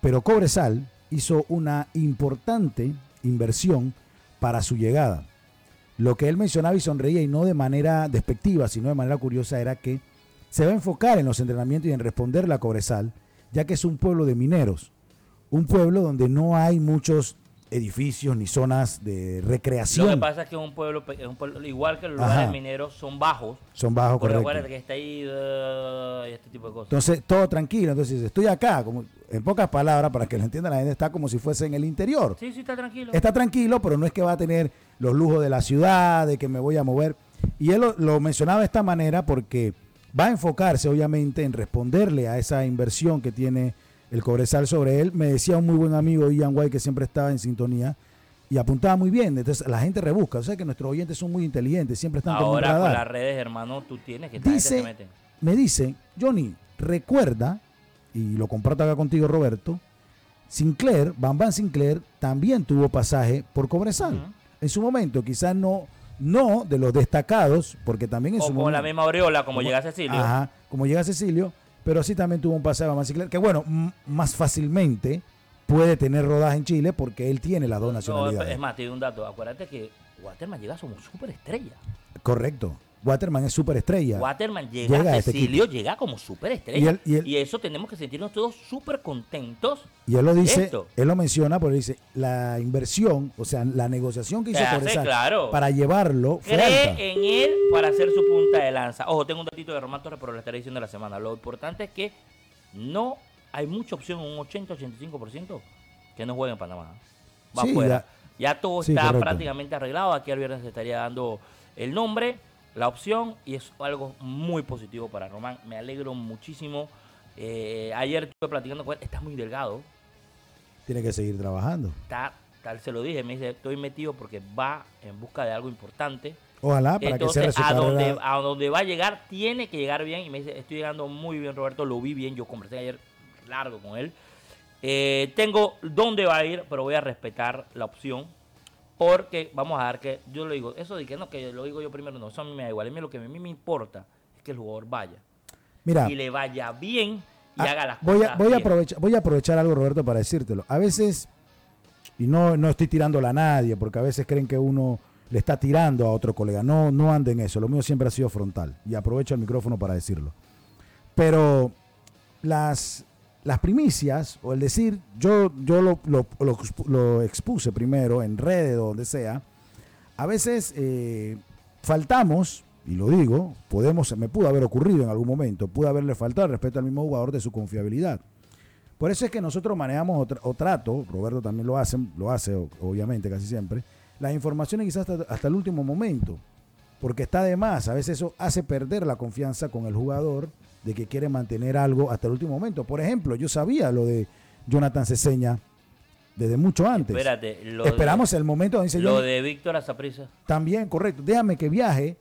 pero Cobresal hizo una importante inversión para su llegada. Lo que él mencionaba y sonreía, y no de manera despectiva, sino de manera curiosa, era que se va a enfocar en los entrenamientos y en responderle a Cobresal, ya que es un pueblo de mineros, un pueblo donde no hay muchos edificios ni zonas de
Lo que
recreación.
pasa es que es un pueblo, es un pueblo igual que los
Ajá.
lugares mineros, son bajos.
Son bajos, correcto.
acuérdate que está ahí uh, y este tipo de cosas.
Entonces, todo tranquilo. Entonces, estoy acá, como, en pocas palabras, para que lo entienda la gente, está como si fuese en el interior.
sí, sí, está tranquilo.
Está tranquilo, pero no es que va a tener los lujos de la ciudad, de que me voy a mover. Y él lo, lo mencionaba de esta manera porque va a enfocarse, obviamente, en responderle a esa inversión que tiene el Cobresal sobre él. Me decía un muy buen amigo, Ian White, que siempre estaba en sintonía y apuntaba muy bien. Entonces, la gente rebusca. O sea que nuestros oyentes son muy inteligentes, siempre están
Ahora con las redes, hermano, tú tienes que
Dice,
mete.
me dice, Johnny, recuerda, y lo comparto acá contigo, Roberto, Sinclair, Bam Sinclair, también tuvo pasaje por Cobresal. En su momento, quizás no, no de los destacados, porque también en
O
su momento.
la misma aureola, como
como-
llega Cecilio.
Ajá, como llega Cecilio, pero sí también tuvo un pasaje Bam Sinclair, que bueno, más fácilmente puede tener rodaje en Chile porque él tiene las dos
No,
nacionalidades.
es más, te doy un dato. Acuérdate que Waterman llega como superestrella.
Correcto. Waterman es superestrella.
Waterman llega,
Llega a este
Cecilio llega como superestrella.
Y él- y él-
y eso tenemos que sentirnos todos súper contentos.
Y él lo dice,
Esto.
él lo menciona, porque dice, la inversión, o sea, la negociación que hizo Cobresal
claro.
para llevarlo
Cree
alta.
en él para hacer su punta de lanza. Ojo, tengo un datito de Román Torres, pero lo estaré diciendo la semana. Lo importante es que no hay mucha opción, un 80-85% que no juegue en Panamá. Va
Sí,
afuera. Ya, todo
Sí,
está
correcto.
prácticamente arreglado. Aquí al viernes se estaría dando el nombre, la opción, y es algo muy positivo para Román. Me alegro muchísimo. Eh, ayer estuve platicando con él. Está muy delgado.
Tiene que seguir trabajando.
Está, tal se lo dije. Me dice, estoy metido porque va en busca de algo importante.
Ojalá para que
Entonces,
cierre su
a donde, a donde va a llegar, tiene que llegar bien. Y me dice, estoy llegando muy bien, Roberto, lo vi bien. Yo conversé ayer largo con él. Eh, tengo dónde va a ir, pero voy a respetar la opción. Porque vamos a dar que, yo lo digo, eso de que no, que lo digo yo primero, no, eso a mí me da igual. A mí lo que a mí me importa es que el jugador vaya.
Mira,
Y le vaya bien y
ah,
haga las
voy,
cosas
a, voy, a aprovechar, voy a aprovechar algo, Roberto, para decírtelo. A veces, y no, no estoy tirándola a nadie, porque a veces creen que uno le está tirando a otro colega. No, no ande en eso. Lo mío siempre ha sido frontal. Y aprovecho el micrófono para decirlo. Pero las, las primicias, o el decir, yo, yo lo, lo- lo expu- lo expuse primero en redes o donde sea, a veces eh, faltamos, y lo digo, podemos, me pudo haber ocurrido en algún momento, pudo haberle faltado al respeto al mismo jugador de su confiabilidad. Por eso es que nosotros manejamos o, o trato, Roberto también lo hace, lo hace obviamente casi siempre, las informaciones quizás hasta, hasta el último momento, porque está de más, a veces eso hace perder la confianza con el jugador de que quiere mantener algo hasta el último momento. Por ejemplo, yo sabía lo de Jonathan Ceseña desde mucho antes.
Espérate, lo
Esperamos
de,
el momento donde dice
lo
yo,
de Víctor Azaprisa.
también, correcto, déjame que viaje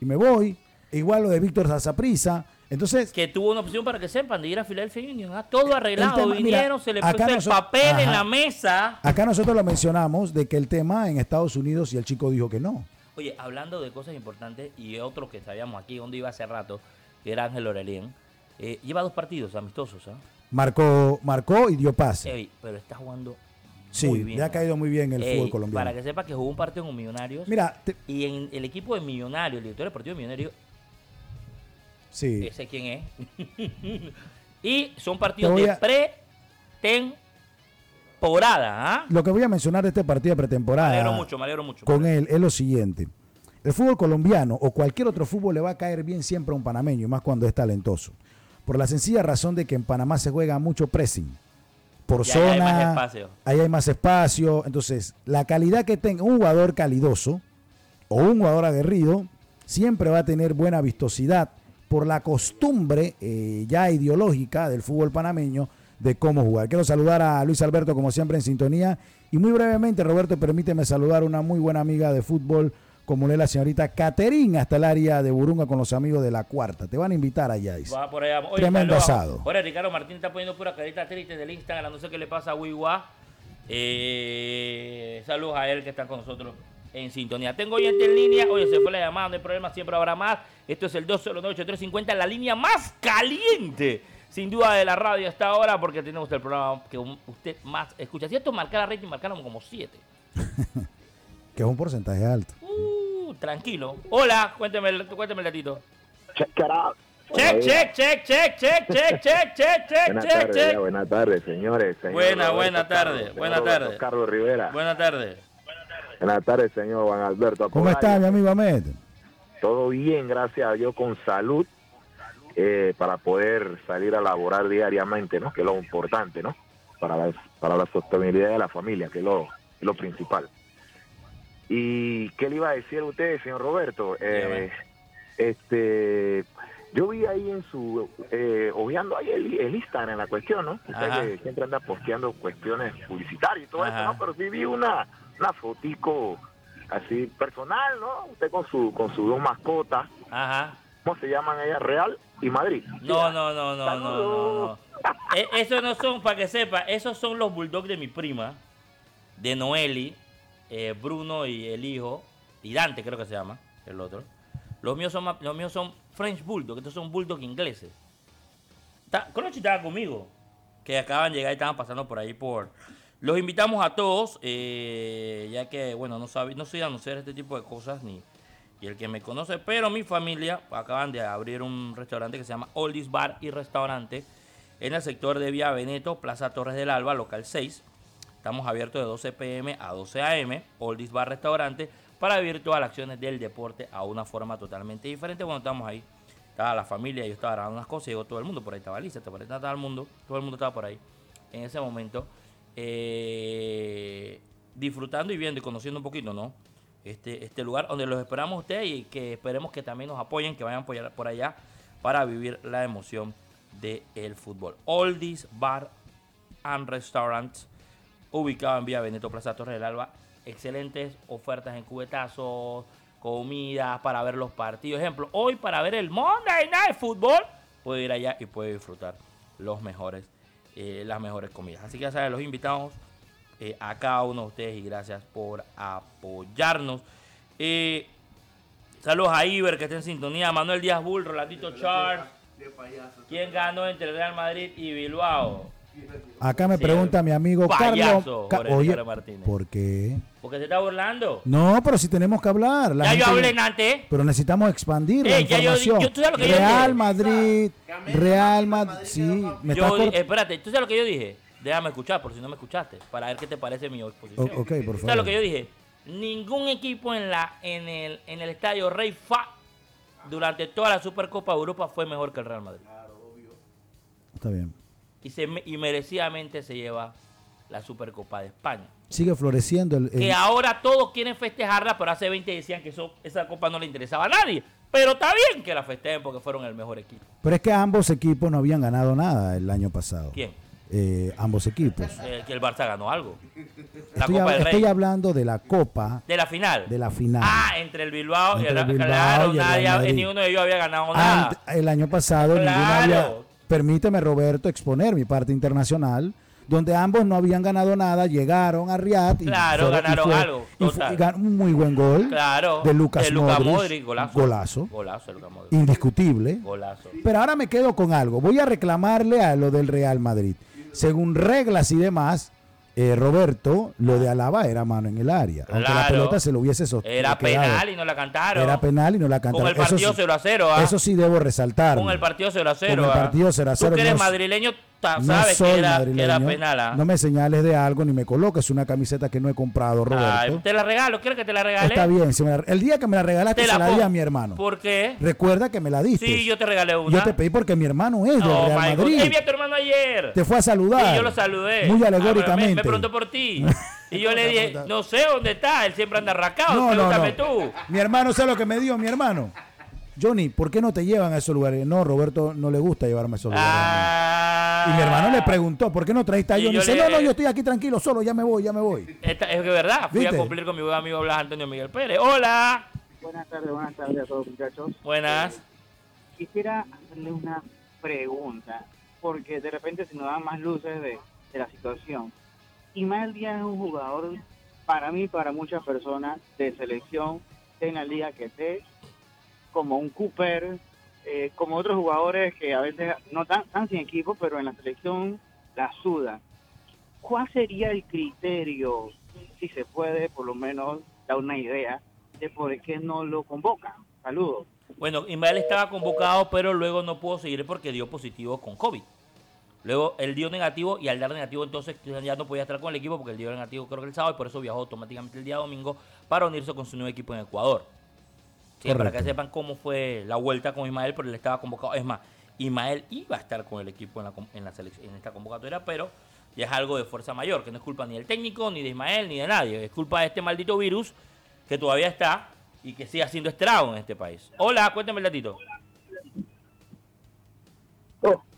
y me voy. Igual lo de Víctor Zazaprisa. Entonces,
Que tuvo una opción para que sepan de ir a Philadelphia Union. ah, todo arreglado.
tema- mira,
Vinieron, se le puso el papel en la mesa.
acá nosotros lo mencionamos de que el tema en Estados Unidos y el chico dijo que no.
Oye, hablando de cosas importantes y otro que sabíamos aquí, donde iba hace rato, que era Ángel Orelien, eh, lleva dos partidos amistosos, ¿ah?
Marcó, marcó y dio pase.
Ey, pero está jugando
Sí,
muy bien.
le ha caído muy bien el
Ey,
fútbol colombiano.
Para que sepa que jugó un partido con Millonarios.
Mira, te-
Y en el equipo de Millonarios, el director del partido de Millonarios,
sí,
ese quién es. y son partidos
voy
de
a-
pretemporada, ¿ah?
lo que voy a mencionar de este partido de
Me
pretemporada
alegro mucho, me alegro mucho.
con él es lo siguiente. El fútbol colombiano o cualquier otro fútbol le va a caer bien siempre a un panameño, y más cuando es talentoso. Por la sencilla razón de que en Panamá se juega mucho pressing. Por
Y allá hay
zona,
más espacio.
ahí hay más espacio. Entonces, la calidad que tenga un jugador calidoso o un jugador aguerrido siempre va a tener buena vistosidad por la costumbre eh, ya ideológica del fútbol panameño de cómo jugar. Quiero saludar a Luis Alberto como siempre en sintonía y muy brevemente Roberto permíteme saludar a una muy buena amiga de fútbol como es la señorita Caterín hasta el área de Burunga con los amigos de la cuarta. Te van a invitar allá.
Va por allá. Oye,
Tremendo asado.
Ahora Ricardo Martín está poniendo pura carita triste del Instagram. No sé qué le pasa a Wiwa. Eh, saludos a él que está con nosotros en sintonía. Tengo oyente en línea. Oye, se fue la llamada, no hay problema, siempre habrá más. Esto es el 2098350, la línea más caliente, sin duda, de la radio hasta ahora, porque tenemos el programa que usted más escucha. Si esto es marcar a rating, marcaron como 7.
Que es un porcentaje alto.
Uh, tranquilo. Hola, cuénteme, el- cuénteme el datito.
Check it out.
Check, check, check, check, check, check, check, check, check,
Buenas
check,
tardes,
check.
ya, buenas tardes, señores. señor
Buena,
Roberto
buena tarde,
Carlos,
buena
señor Roberto
tarde.
Carlos Rivera.
Buenas tardes.
Buenas tardes, señor Juan Alberto.
¿Cómo está mi amigo Ahmed?
Todo bien, gracias a Dios, con salud, eh, para poder salir a laborar diariamente, ¿no? Que es lo importante, ¿no? Para la, para la sostenibilidad de la familia, que es lo, es lo principal. ¿Y qué le iba a decir a usted, señor Roberto? Eh, este, yo vi ahí en su, eh, ojeando ahí el, el Instagram en la cuestión, ¿no? Usted
Ajá.
que siempre anda posteando cuestiones publicitarias y todo
Ajá.
eso, ¿no? Pero sí vi una, una fotico así personal, ¿no? Usted con su, con sus dos mascotas,
Ajá.
¿cómo se llaman ellas? Real y Madrid.
No, no, no, no, no, no. no. Eh, esos no son, para que sepa, esos son los bulldogs de mi prima, de Noeli, eh, Bruno y el hijo, y Dante creo que se llama, el otro. Los míos son, los míos son French Bulldog, estos son bulldogs ingleses. Estaba conmigo, que acaban de llegar y estaban pasando por ahí por... Los invitamos a todos, eh, ya que, bueno, no, sabe, no soy anunciar este tipo de cosas, ni y el que me conoce, pero mi familia acaban de abrir un restaurante que se llama Oldies Bar y Restaurante en el sector de Vía Veneto, Plaza Torres del Alba, local 6. Estamos abiertos de 12 pm a 12 am, Oldies Bar Restaurante, para vivir todas las acciones del deporte a una forma totalmente diferente. Cuando estamos ahí, estaba la familia, yo estaba grabando unas cosas, llegó todo el mundo, por ahí estaba Lisa, por ahí estaba todo el mundo, todo el mundo estaba por ahí. En ese momento, eh, disfrutando y viendo y conociendo un poquito, ¿no? Este, este lugar donde los esperamos a ustedes y que esperemos que también nos apoyen, que vayan apoyar por allá para vivir la emoción del fútbol. Oldies Bar and Restaurant, ubicado en Vía Veneto Plaza Torres del Alba. Excelentes ofertas en cubetazos, comidas para ver los partidos. Ejemplo, hoy para ver el Monday Night Football, puede ir allá y puede disfrutar los mejores, eh, las mejores comidas. Así que ya saben, los invitamos eh, a cada uno de ustedes y gracias por apoyarnos. Eh, saludos a Iber que está en sintonía, Manuel Díaz Bull, Rolandito Charles. ¿Quién ganó entre Real Madrid y Bilbao?
Acá me pregunta mi amigo
Payaso,
Carlos. Ca-
Jorge
Oye,
Ricardo Martínez.
¿por qué?
Porque se está burlando.
No, pero si tenemos que hablar. la
Ya yo hablé antes.
Pero necesitamos expandir la
yo-
información.
yo- ¿tú sabes lo que yo
Real? Madrid, Real Madrid, sí. Me
Yo
estás
espérate, ¿tú sabes lo que yo dije? Déjame escuchar, por si no me escuchaste, para ver qué te parece mi exposición.
O- ok, por
¿Sabes
favor.
lo que yo dije? Ningún equipo en la en el, en el estadio Rey Fa durante toda la Supercopa de Europa fue mejor que el Real Madrid.
Está bien.
Y, se, y merecidamente se lleva la Supercopa de España.
Sigue floreciendo el, el-
Que ahora todos quieren festejarla, pero hace 20 decían que eso, esa copa no le interesaba a nadie. Pero está bien que la festejen porque fueron el mejor equipo.
Pero es que ambos equipos no habían ganado nada el año pasado.
¿Quién?
Eh, ambos equipos.
Eh, que el Barça ganó algo. La
Estoy,
Copa del Rey.
estoy hablando de la Copa
De la final.
de la final.
Ah, entre el Bilbao y
Entre
el,
Bilbao
claro,
y el
nadie-
Madrid.
ninguno de ellos había ganado nada.
Ant- el año pasado ninguno había. Permíteme, Roberto, exponer mi parte internacional, donde ambos no habían ganado nada, llegaron a Riyadh y,
Claro,
fueron- y
ganaron
fue-
algo,
y fue-
total.
y ganó un muy buen gol
Claro.
de Lucas
de Luka
Modric,
Modric, golazo.
golazo,
Modric.
indiscutible.
Golazo.
Pero ahora me quedo con algo. Voy a reclamarle a lo del Real Madrid. Según reglas y demás, eh, Roberto, lo de Alaba era mano en el área. Aunque la pelota se lo hubiese sos-
Era
quedado.
penal y no la cantaron.
Era penal y no la cantaron.
Con el partido
eso, sí-
0 a 0. ¿ah?
eso sí debo resaltar.
Con el partido 0 a 0.
Con el
¿ah?
partido 0 a 0,
Tú que eres
no-
madrileño,
No
sabes
soy
que era, que
madrileño.
era penal. ¿ah?
No me señales de algo ni me coloques una camiseta que no he comprado, Roberto.
Ay, te la regalo. ¿Quieres que te la regale?
Está bien. si me la- el día que me la regalaste
Te
se
la
di a mi hermano.
¿Por qué?
Recuerda que me la diste.
Sí, yo te regalé una.
Yo te pedí porque mi hermano es del
Oh,
Real. Madrid.
Ey, vi a tu hermano ayer.
Te fue a saludar.
Sí, yo lo saludé.
Muy
Ah,
alegóricamente.
me, me preguntó por ti. Y yo le dije, no sé dónde está. Él siempre anda arracado.
No, no,
Pregúntame
no.
tú.
Mi hermano, ¿sabes lo que me dio mi hermano? Johnny, ¿por qué no te llevan a esos lugares? No, Roberto no le gusta llevarme a esos lugares.
Ah.
Y mi hermano le preguntó, ¿por qué no traíste a
Y
Johnny?
yo
dice,
le-
no, no, yo estoy aquí tranquilo, solo, ya me voy, ya me voy.
Esta- es que verdad. Fui
¿Viste?
a cumplir con mi buen amigo Blas Antonio Miguel Pérez. Hola.
Buenas tardes, buenas tardes a todos muchachos.
Buenas.
Quisiera hacerle una pregunta, porque de repente se nos dan más luces de, de la situación. Ismael Díaz es un jugador, para mí, para muchas personas, de selección, en la liga que esté, como un Cooper, eh, como otros jugadores que a veces no están, sin equipo, pero en la selección la sudan. ¿Cuál sería el criterio, si se puede, por lo menos, dar una idea de por qué no lo convocan? Saludos.
Bueno, Ismael estaba convocado, pero luego no pudo seguir porque dio positivo con COVID. Luego él dio negativo y al dar negativo entonces ya no podía estar con el equipo porque él dio negativo creo que el sábado y por eso viajó automáticamente el día domingo para unirse con su nuevo equipo en Ecuador. Sí, para que sepan cómo fue la vuelta con Ismael, pero él estaba convocado. Es más, Ismael iba a estar con el equipo en, la, en, la selección, en esta convocatoria, pero ya es algo de fuerza mayor, que no es culpa ni del técnico, ni de Ismael, ni de nadie. Es culpa de este maldito virus que todavía está y que sigue haciendo estrago en este país. Hola, cuéntame el datito.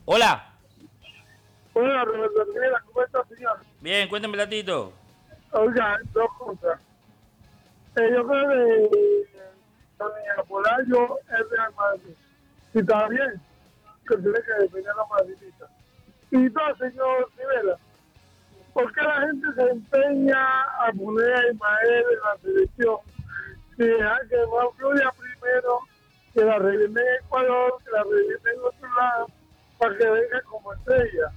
Hola.
Hola, Roberto Rivera, ¿cómo está, señor?
Bien, cuéntame el datito.
Oiga, dos cosas. Eh, yo creo que Doña Polayo es Real Madrid. Y está bien, que tiene que defender a la madridita. Y dos, señor Rivera, ¿por qué la gente se empeña a poner a Ismael en la selección? Si deja que no fluya primero, que la reviente en Ecuador, que la reviente en otro lado, para que venga como estrella.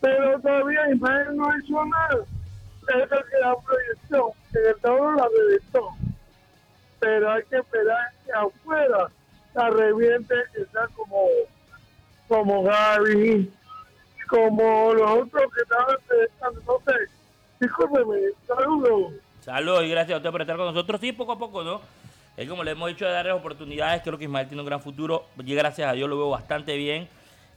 Pero todavía Ismael no hizo nada. Es el que da proyección, que el tablero la reventó. Pero hay que esperar que afuera la reviente, que sea como, como Gaby, como los otros que pensando, no sé. Discúlpeme, saludos.
Saludos y gracias a usted por estar con nosotros. Sí, poco a poco, ¿no? Es como le hemos dicho de darles oportunidades. Creo que Ismael tiene un gran futuro. Y gracias a Dios lo veo bastante bien.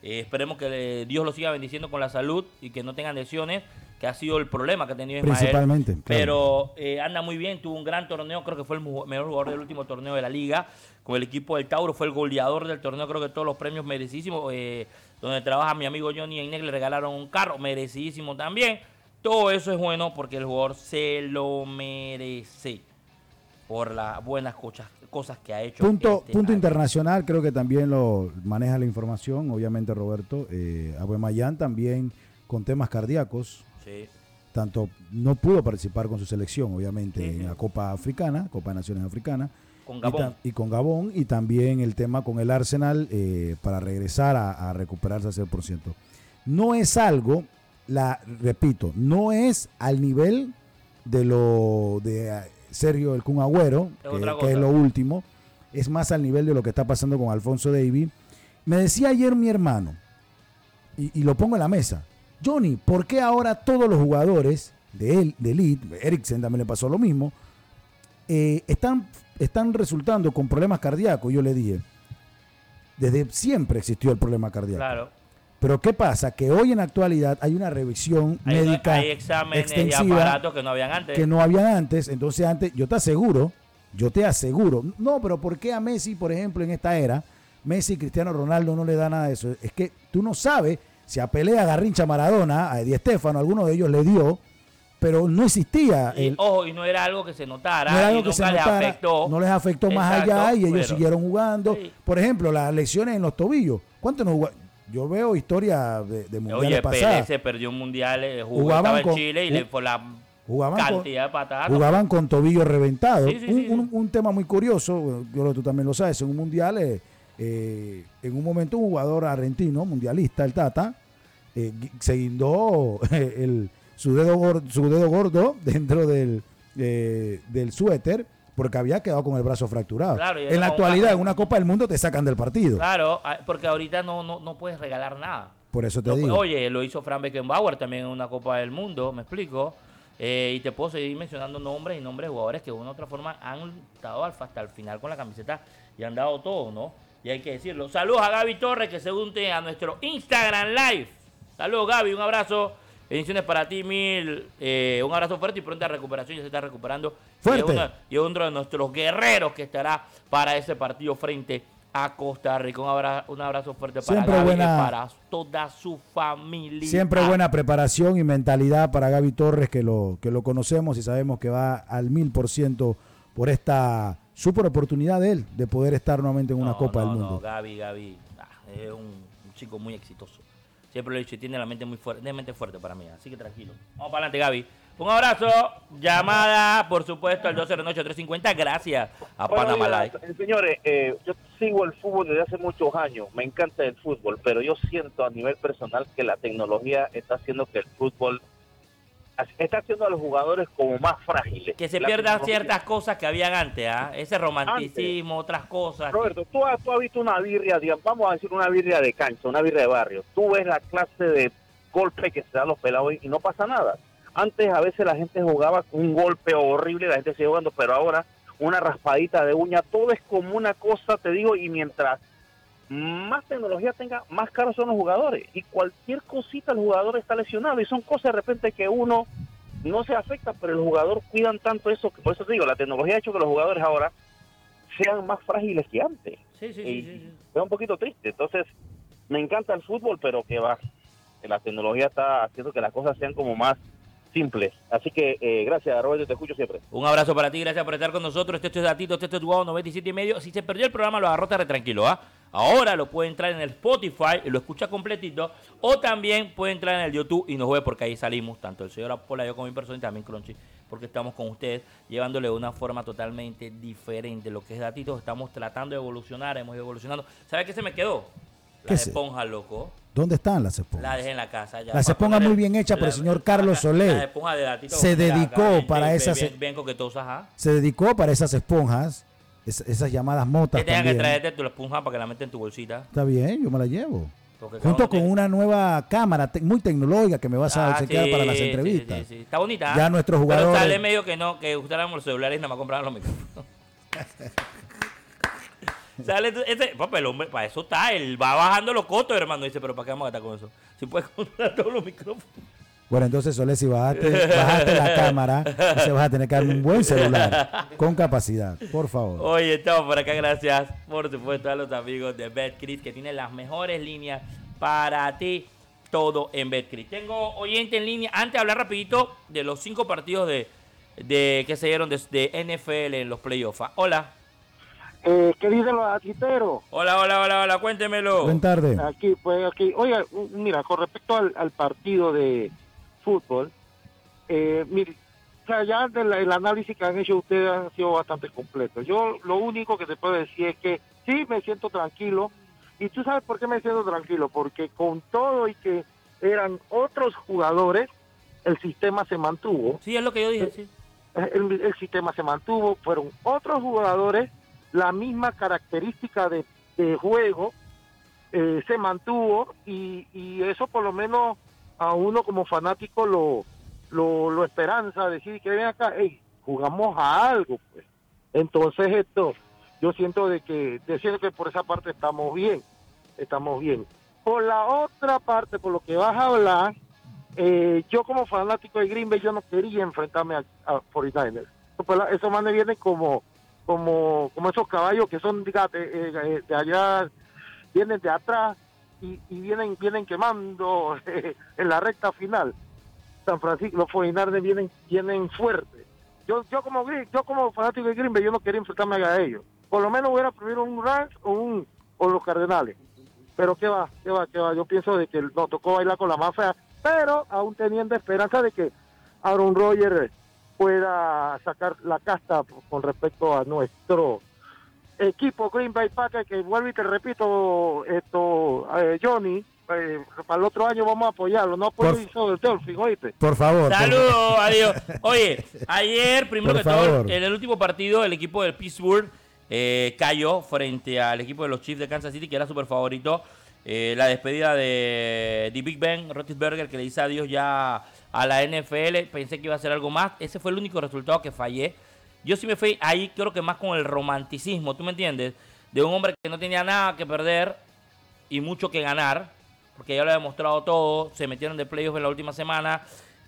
Eh, esperemos que le- Dios lo siga bendiciendo con la salud y que no tengan lesiones, que ha sido el problema que ha tenido Ismael.
Principalmente, claro.
Pero eh, anda muy bien, tuvo un gran torneo. Creo que fue el mejor jugador del último torneo de la liga. Con el equipo del Tauro fue el goleador del torneo. Creo que todos los premios merecidísimos. eh, donde trabaja mi amigo Johnny Inés le regalaron un carro, merecidísimo también. Todo eso es bueno porque el jugador se lo merece por las buenas cosas, cosas que ha hecho.
Punto,
este
punto
año.
internacional, creo que también lo maneja la información, obviamente Roberto. Eh, Abuemayán también con temas cardíacos.
Sí.
Tanto no pudo participar con su selección, obviamente, en la Copa Africana, Copa de Naciones Africana.
Con
Y,
Gabón.
ta- y con Gabón, y también el tema con el Arsenal eh, para regresar a, a recuperarse al 100%. No es algo la repito, no es al nivel de lo de eh, Sergio el Kun Agüero,
Es
que, es lo último, es más al nivel de lo que está pasando con Alfonso Davis. Me decía ayer mi hermano, y, y lo pongo en la mesa, Johnny, ¿por qué ahora todos los jugadores de él, de Elite, Eriksen también le pasó lo mismo, eh, están, están resultando con problemas cardíacos? Yo le dije, desde siempre existió el problema cardíaco.
Claro.
Pero ¿qué pasa? Que hoy en la actualidad hay una revisión
Hay,
médica
hay exámenes y aparatos que no habían antes.
que no habían antes. Entonces antes, yo te aseguro, yo te aseguro, no, pero ¿por qué a Messi, por ejemplo, en esta era, Messi y Cristiano Ronaldo no le da nada de eso? Es que tú no sabes si a Pelea, Garrincha, Maradona, a Di Stefano, alguno de ellos le dio, pero no existía
Y,
el,
ojo, y no era algo que se notara.
no era
y
algo que se
nunca les afectó.
no les afectó más allá y ellos siguieron jugando. Por ejemplo, las lesiones en los tobillos. ¿Cuántos no jugó? Yo veo historia de, de mundiales
Oye, se perdió un mundial, eh, jugó,
Jugaban
estaba en
con-
Chile y le fue la
jugaban con-
cantidad de patadas.
Jugaban con tobillo reventado.
Sí, sí,
un, tema muy curioso, yo creo que tú también lo sabes, en un mundial, eh, eh, en un momento un jugador argentino, mundialista, el Tata, eh, se guindó el, su, dedo gordo, su dedo gordo dentro del, eh, del suéter porque había quedado con el brazo fracturado.
Claro,
en la actualidad, en una Copa del Mundo te sacan del partido.
Claro, ah, porque ahorita no, no, no puedes regalar nada.
Por eso te digo.
Oye, lo hizo Frank Beckenbauer también en una Copa del Mundo, me explico. Eh, y te puedo seguir mencionando nombres y nombres de jugadores que de una u otra forma han estado alfa hasta el final con la camiseta y han dado todo, ¿no? Y hay que decirlo. Saludos a Gaby Torres que se une a nuestro Instagram Live. Saludos Gaby, un abrazo. Bendiciones para ti, Mil. Eh, un abrazo fuerte y pronta recuperación. Ya se está recuperando.
Fuerte.
Y es, uno, y es uno de nuestros guerreros que estará para ese partido frente a Costa Rica. Un abrazo, un abrazo fuerte para
Siempre
Gaby
buena-
y para toda su familia.
Siempre buena preparación y mentalidad para Gaby Torres, que lo, que lo conocemos y sabemos que va al mil por ciento por esta super oportunidad de él de poder estar nuevamente en una
No,
Copa
no,
del
no,
Mundo.
Gaby, Gaby, ah, es un, un chico muy exitoso. Siempre lo he dicho, y tiene la mente muy fuerte, tiene mente fuerte para mí, así que tranquilo. Vamos para adelante, Gaby. Un abrazo, llamada, por supuesto, al 209-350, gracias a
Bueno,
Panamá Live.
eh, señores, eh, yo sigo el fútbol desde hace muchos años, me encanta el fútbol, pero yo siento a nivel personal que la tecnología está haciendo que el fútbol está haciendo a los jugadores como más frágiles.
Que se pierdan ciertas cosas que habían antes, ¿ah? Ese romanticismo, otras cosas.
Roberto, tú has, tú has visto una birria, digamos, vamos a decir una birria de cancha, una birria de barrio. Tú ves la clase de golpe que se dan los pelados y no pasa nada. Antes a veces la gente jugaba con un golpe horrible, la gente sigue jugando, pero ahora una raspadita de uña, todo es como una cosa, te digo, y mientras más tecnología tenga, más caros son los jugadores. Y cualquier cosita el jugador está lesionado. Y son cosas de repente que uno no se afecta, pero el jugador cuidan tanto eso, que por eso te digo, la tecnología ha hecho que los jugadores ahora sean más frágiles que antes.
Sí, sí,
Y
sí, sí.
Es un poquito triste. Entonces, me encanta el fútbol, pero que va. La tecnología está haciendo que las cosas sean como más simples. Así que, eh, gracias, Roberto, te escucho siempre.
Un abrazo para ti, gracias por estar con nosotros. Este es Datito, este es Guau 97 y medio. Si se perdió el programa, lo agarró tarde tranquilo, ¿ah? Ahora lo puede entrar en el Spotify y lo escucha completito. O también puede entrar en el YouTube y nos ve porque ahí salimos, tanto el señor Apola, yo como mi persona y también Crunchy, porque estamos con ustedes, llevándole de una forma totalmente diferente. Lo que es Datito, estamos tratando de evolucionar, hemos ido evolucionando. ¿Sabe qué se me quedó?
¿Qué
Las
se-
esponjas, loco.
¿Dónde están las esponjas?
La dejé en la casa ya.
Las esponjas muy bien hechas por el señor Carlos
esponjas de.
Se dedicó
acá,
para esas-
Bien, bien.
Se dedicó para esas esponjas, es- esas llamadas motas
Que tengan que traerte tu esponja para que la metas en tu bolsita.
Está bien, yo me la llevo.
Porque
Junto con
tiene-
una nueva cámara te- muy tecnológica que me vas a
Ah, sí,
para las entrevistas.
sí, sí. Está bonita. ¿ah?
Ya nuestros
Pero
jugadores-
sale medio que no, que usaran los celulares y nada más compraban los micrófonos. sale ese, papá, el hombre, para eso está, él va bajando los costos, hermano. Dice, pero ¿para qué vamos a gastar con eso? Si puedes comprar todos los micrófonos.
Bueno, entonces, Solé, si bajaste, bajaste la cámara, se vas a tener que darme un buen celular con capacidad, por favor.
Oye, estamos por acá, gracias por supuesto a los amigos de BetCris que tienen las mejores líneas para ti, todo en BetCris. Tengo oyente en línea, antes de hablar rapidito de los cinco partidos de, de que se dieron de, de NFL en los playoffs. Ah, Hola.
Eh, ¿Qué dicen los?
Hola, hola, hola, hola, cuéntemelo.
Buen tarde.
Aquí, pues aquí. Oiga, mira, con respecto al, al partido de fútbol, eh, mire, o sea, ya del- el análisis que han hecho ustedes ha sido bastante completo. Yo lo único que te puedo decir es que sí me siento tranquilo. ¿Y tú sabes por qué me siento tranquilo? Porque con todo y que eran otros jugadores, el sistema se mantuvo.
Sí, es lo que yo dije, sí.
El, el sistema se mantuvo, fueron otros jugadores, la misma característica de, juego eh, se mantuvo y, y eso por lo menos a uno como fanático lo, lo, esperanza, decir que ven acá, hey, jugamos a algo, pues. Entonces esto, yo siento de que, decir que por esa parte estamos bien, estamos bien. Por la otra parte, por lo que vas a hablar, eh, yo como fanático de Green Bay, yo no quería enfrentarme a, a 49ers. Pues la- esos manes vienen como, como, como esos caballos que son, dígate, eh, eh, de allá, vienen de atrás y, vienen, vienen quemando en la recta final. San Francisco, los 49ers vienen, vienen fuertes. Yo, yo como yo como fanático de Green yo no quería enfrentarme a ellos. Por lo menos hubiera preferido un Rams o un o los Cardenales. Pero qué va, qué va, qué va. Yo pienso de que nos tocó bailar con la más fea, pero aún teniendo esperanza de que Aaron Rodgers pueda sacar la casta con respecto a nuestro equipo Green Bay Packers, que vuelvo y te repito, esto, eh, Johnny, eh, para el otro año vamos a apoyarlo, no apoyo
Por-
el show del Dolphin, ¿oíste?
Por favor.
Saludos, adiós. Oye, ayer, primero
Por
que todo, en el último partido, el equipo del Pittsburgh eh, cayó frente al equipo de los Chiefs de Kansas City, que era súper favorito. Eh, la despedida de, de Big Ben, Roethlisberger, que le dice adiós ya a la NFL. Pensé que iba a ser algo más. Ese fue el único resultado que fallé. Yo sí me fui ahí, creo que más con el romanticismo, ¿tú me entiendes? De un hombre que no tenía nada que perder y mucho que ganar, porque ya lo ha demostrado todo, se metieron de playoff en la última semana,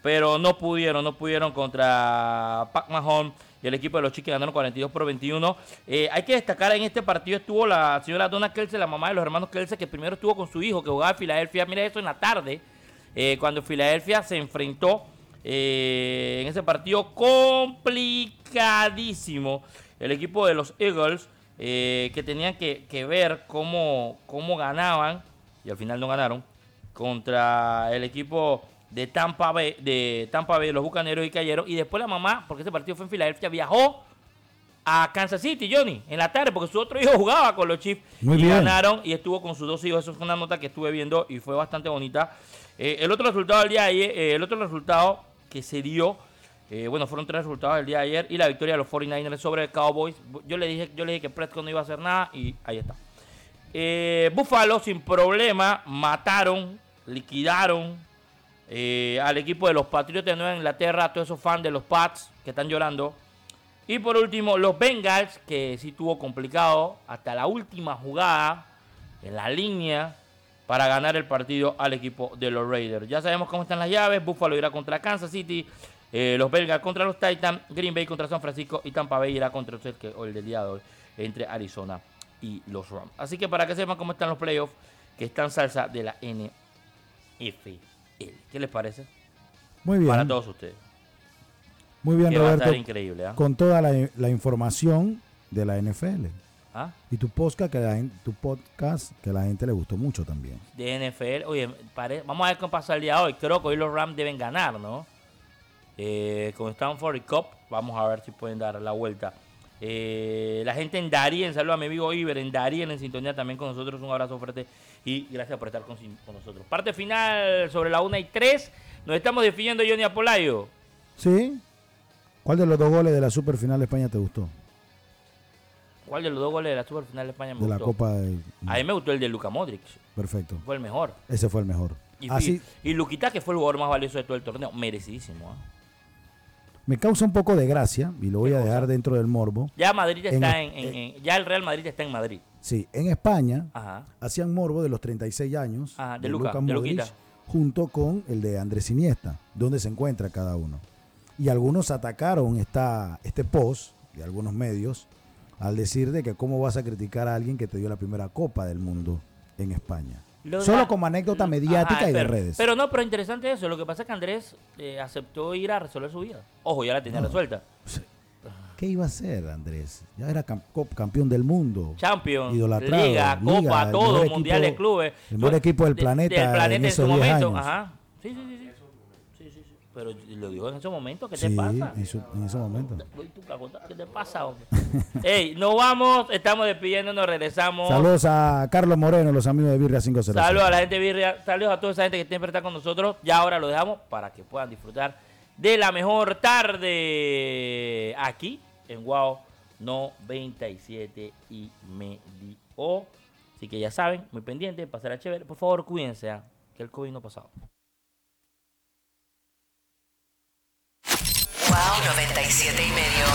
pero no pudieron, no pudieron contra Pac Mahomes y el equipo de los Chiefs que ganaron 42 por 21. Eh, hay que destacar, en este partido estuvo la señora Donna Kelsey, la mamá de los hermanos Kelsey, que primero estuvo con su hijo, que jugaba en Filadelfia, mira eso en la tarde, eh, cuando Filadelfia se enfrentó eh, en ese partido complicadísimo. El equipo de los Eagles, eh, que tenían que, que ver cómo, cómo ganaban, y al final no ganaron, contra el equipo de Tampa Bay, de Tampa Bay, los Bucaneros y cayeron. Y después la mamá, porque ese partido fue en Filadelfia, viajó a Kansas City, Johnny, en la tarde, porque su otro hijo jugaba con los Chiefs
Muy
y
bien.
ganaron y estuvo con sus dos hijos. Eso fue una nota que estuve viendo y fue bastante bonita. Eh, el otro resultado del día ayer, eh, el otro resultado que se dio, eh, bueno, fueron tres resultados del día de ayer y la victoria de los 49ers sobre el Cowboys. Yo le dije, yo le dije que Prescott no iba a hacer nada y ahí está. Buffalo sin problema mataron, liquidaron al equipo de los Patriotas de Nueva Inglaterra, a todos esos fans de los Pats que están llorando. Y por último, los Bengals, que sí tuvo complicado hasta la última jugada en la línea para ganar el partido al equipo de los Raiders. Ya sabemos cómo están las llaves. Buffalo irá contra Kansas City, eh, los Bengals contra los Titans, Green Bay contra San Francisco y Tampa Bay irá contra el, que- o el del día de hoy entre Arizona y los Rams. Así que para que sepan cómo están los playoffs, que están salsa de la NFL. ¿Qué les parece?
Muy bien.
Para todos ustedes.
Muy bien,
Que va a
Roberto.
estar increíble, ¿ah?
Con toda la, la información de la NFL.
¿Ah?
Y tu podcast, que la, gen- tu podcast que la gente le gustó mucho también.
de NFL. Oye, pare- vamos a ver cómo pasa el día de hoy. Creo que hoy los Rams deben ganar, ¿no? Eh, con Stanford y Cup, vamos a ver si pueden dar la vuelta. Eh, la gente en Darien, saludos a mi amigo Iber, en Darien, en sintonía también con nosotros. Un abrazo fuerte y gracias por estar con, con nosotros. Parte final sobre la 1 y 3. Nos estamos definiendo Johnny Apolayo.
¿Sí? ¿Cuál de los dos goles de la Super Final de España te gustó?
¿Cuál de los dos goles de la Super Final de España me
De la
gustó?
Copa de...
A mí me gustó el de Luka Modric.
Perfecto.
Fue el mejor.
Ese fue el mejor.
Y,
Así
y, Luquita, que fue el jugador más valioso de todo el torneo. Merecidísimo. ¿ah?
me causa un poco de gracia y lo voy a dejar dentro del morbo.
Ya Madrid está
es-
en, en- en- ya el Real Madrid está en Madrid.
Sí, en España
Ajá.
hacían morbo de los 36 años
Ajá, de
de
de
Modric junto con el de Andrés Iniesta, donde se encuentra cada uno. Y algunos atacaron esta, este post de algunos medios al decir de que cómo vas a criticar a alguien que te dio la primera Copa del Mundo en España.
Lo
Solo
da-
como anécdota mediática
Ajá,
y de
pero,
redes.
Pero no, pero interesante eso. Lo que pasa es que Andrés eh, aceptó ir a resolver su vida. Ojo, ya la tenía
No.
resuelta.
¿Qué iba a hacer Andrés? Ya era campeón del mundo.
Champions,
idolatrado,
Liga, Copa, todo,
equipo-
mundiales, clubes.
El mejor equipo del
De-
planeta,
del planeta
en
en su
esos 10
momento.
años.
Ajá. Sí, sí, sí. sí. Pero lo dijo en ese momento, ¿qué
Sí,
te pasa?
en, su- en ese momento.
¿Qué te pasa, hombre? Ey, nos vamos, estamos despidiéndonos, regresamos.
Saludos a Carlos Moreno, los amigos de Birria 506.
Saludos a la gente de Birria, saludos a toda esa gente que siempre está con nosotros. Ya ahora lo dejamos para que puedan disfrutar de la mejor tarde aquí en Wow 97 y medio. Así que ya saben, muy pendientes, pasar a chévere. Por favor, cuídense, ah, que el COVID no ha pasado.
Wow 97 y medio.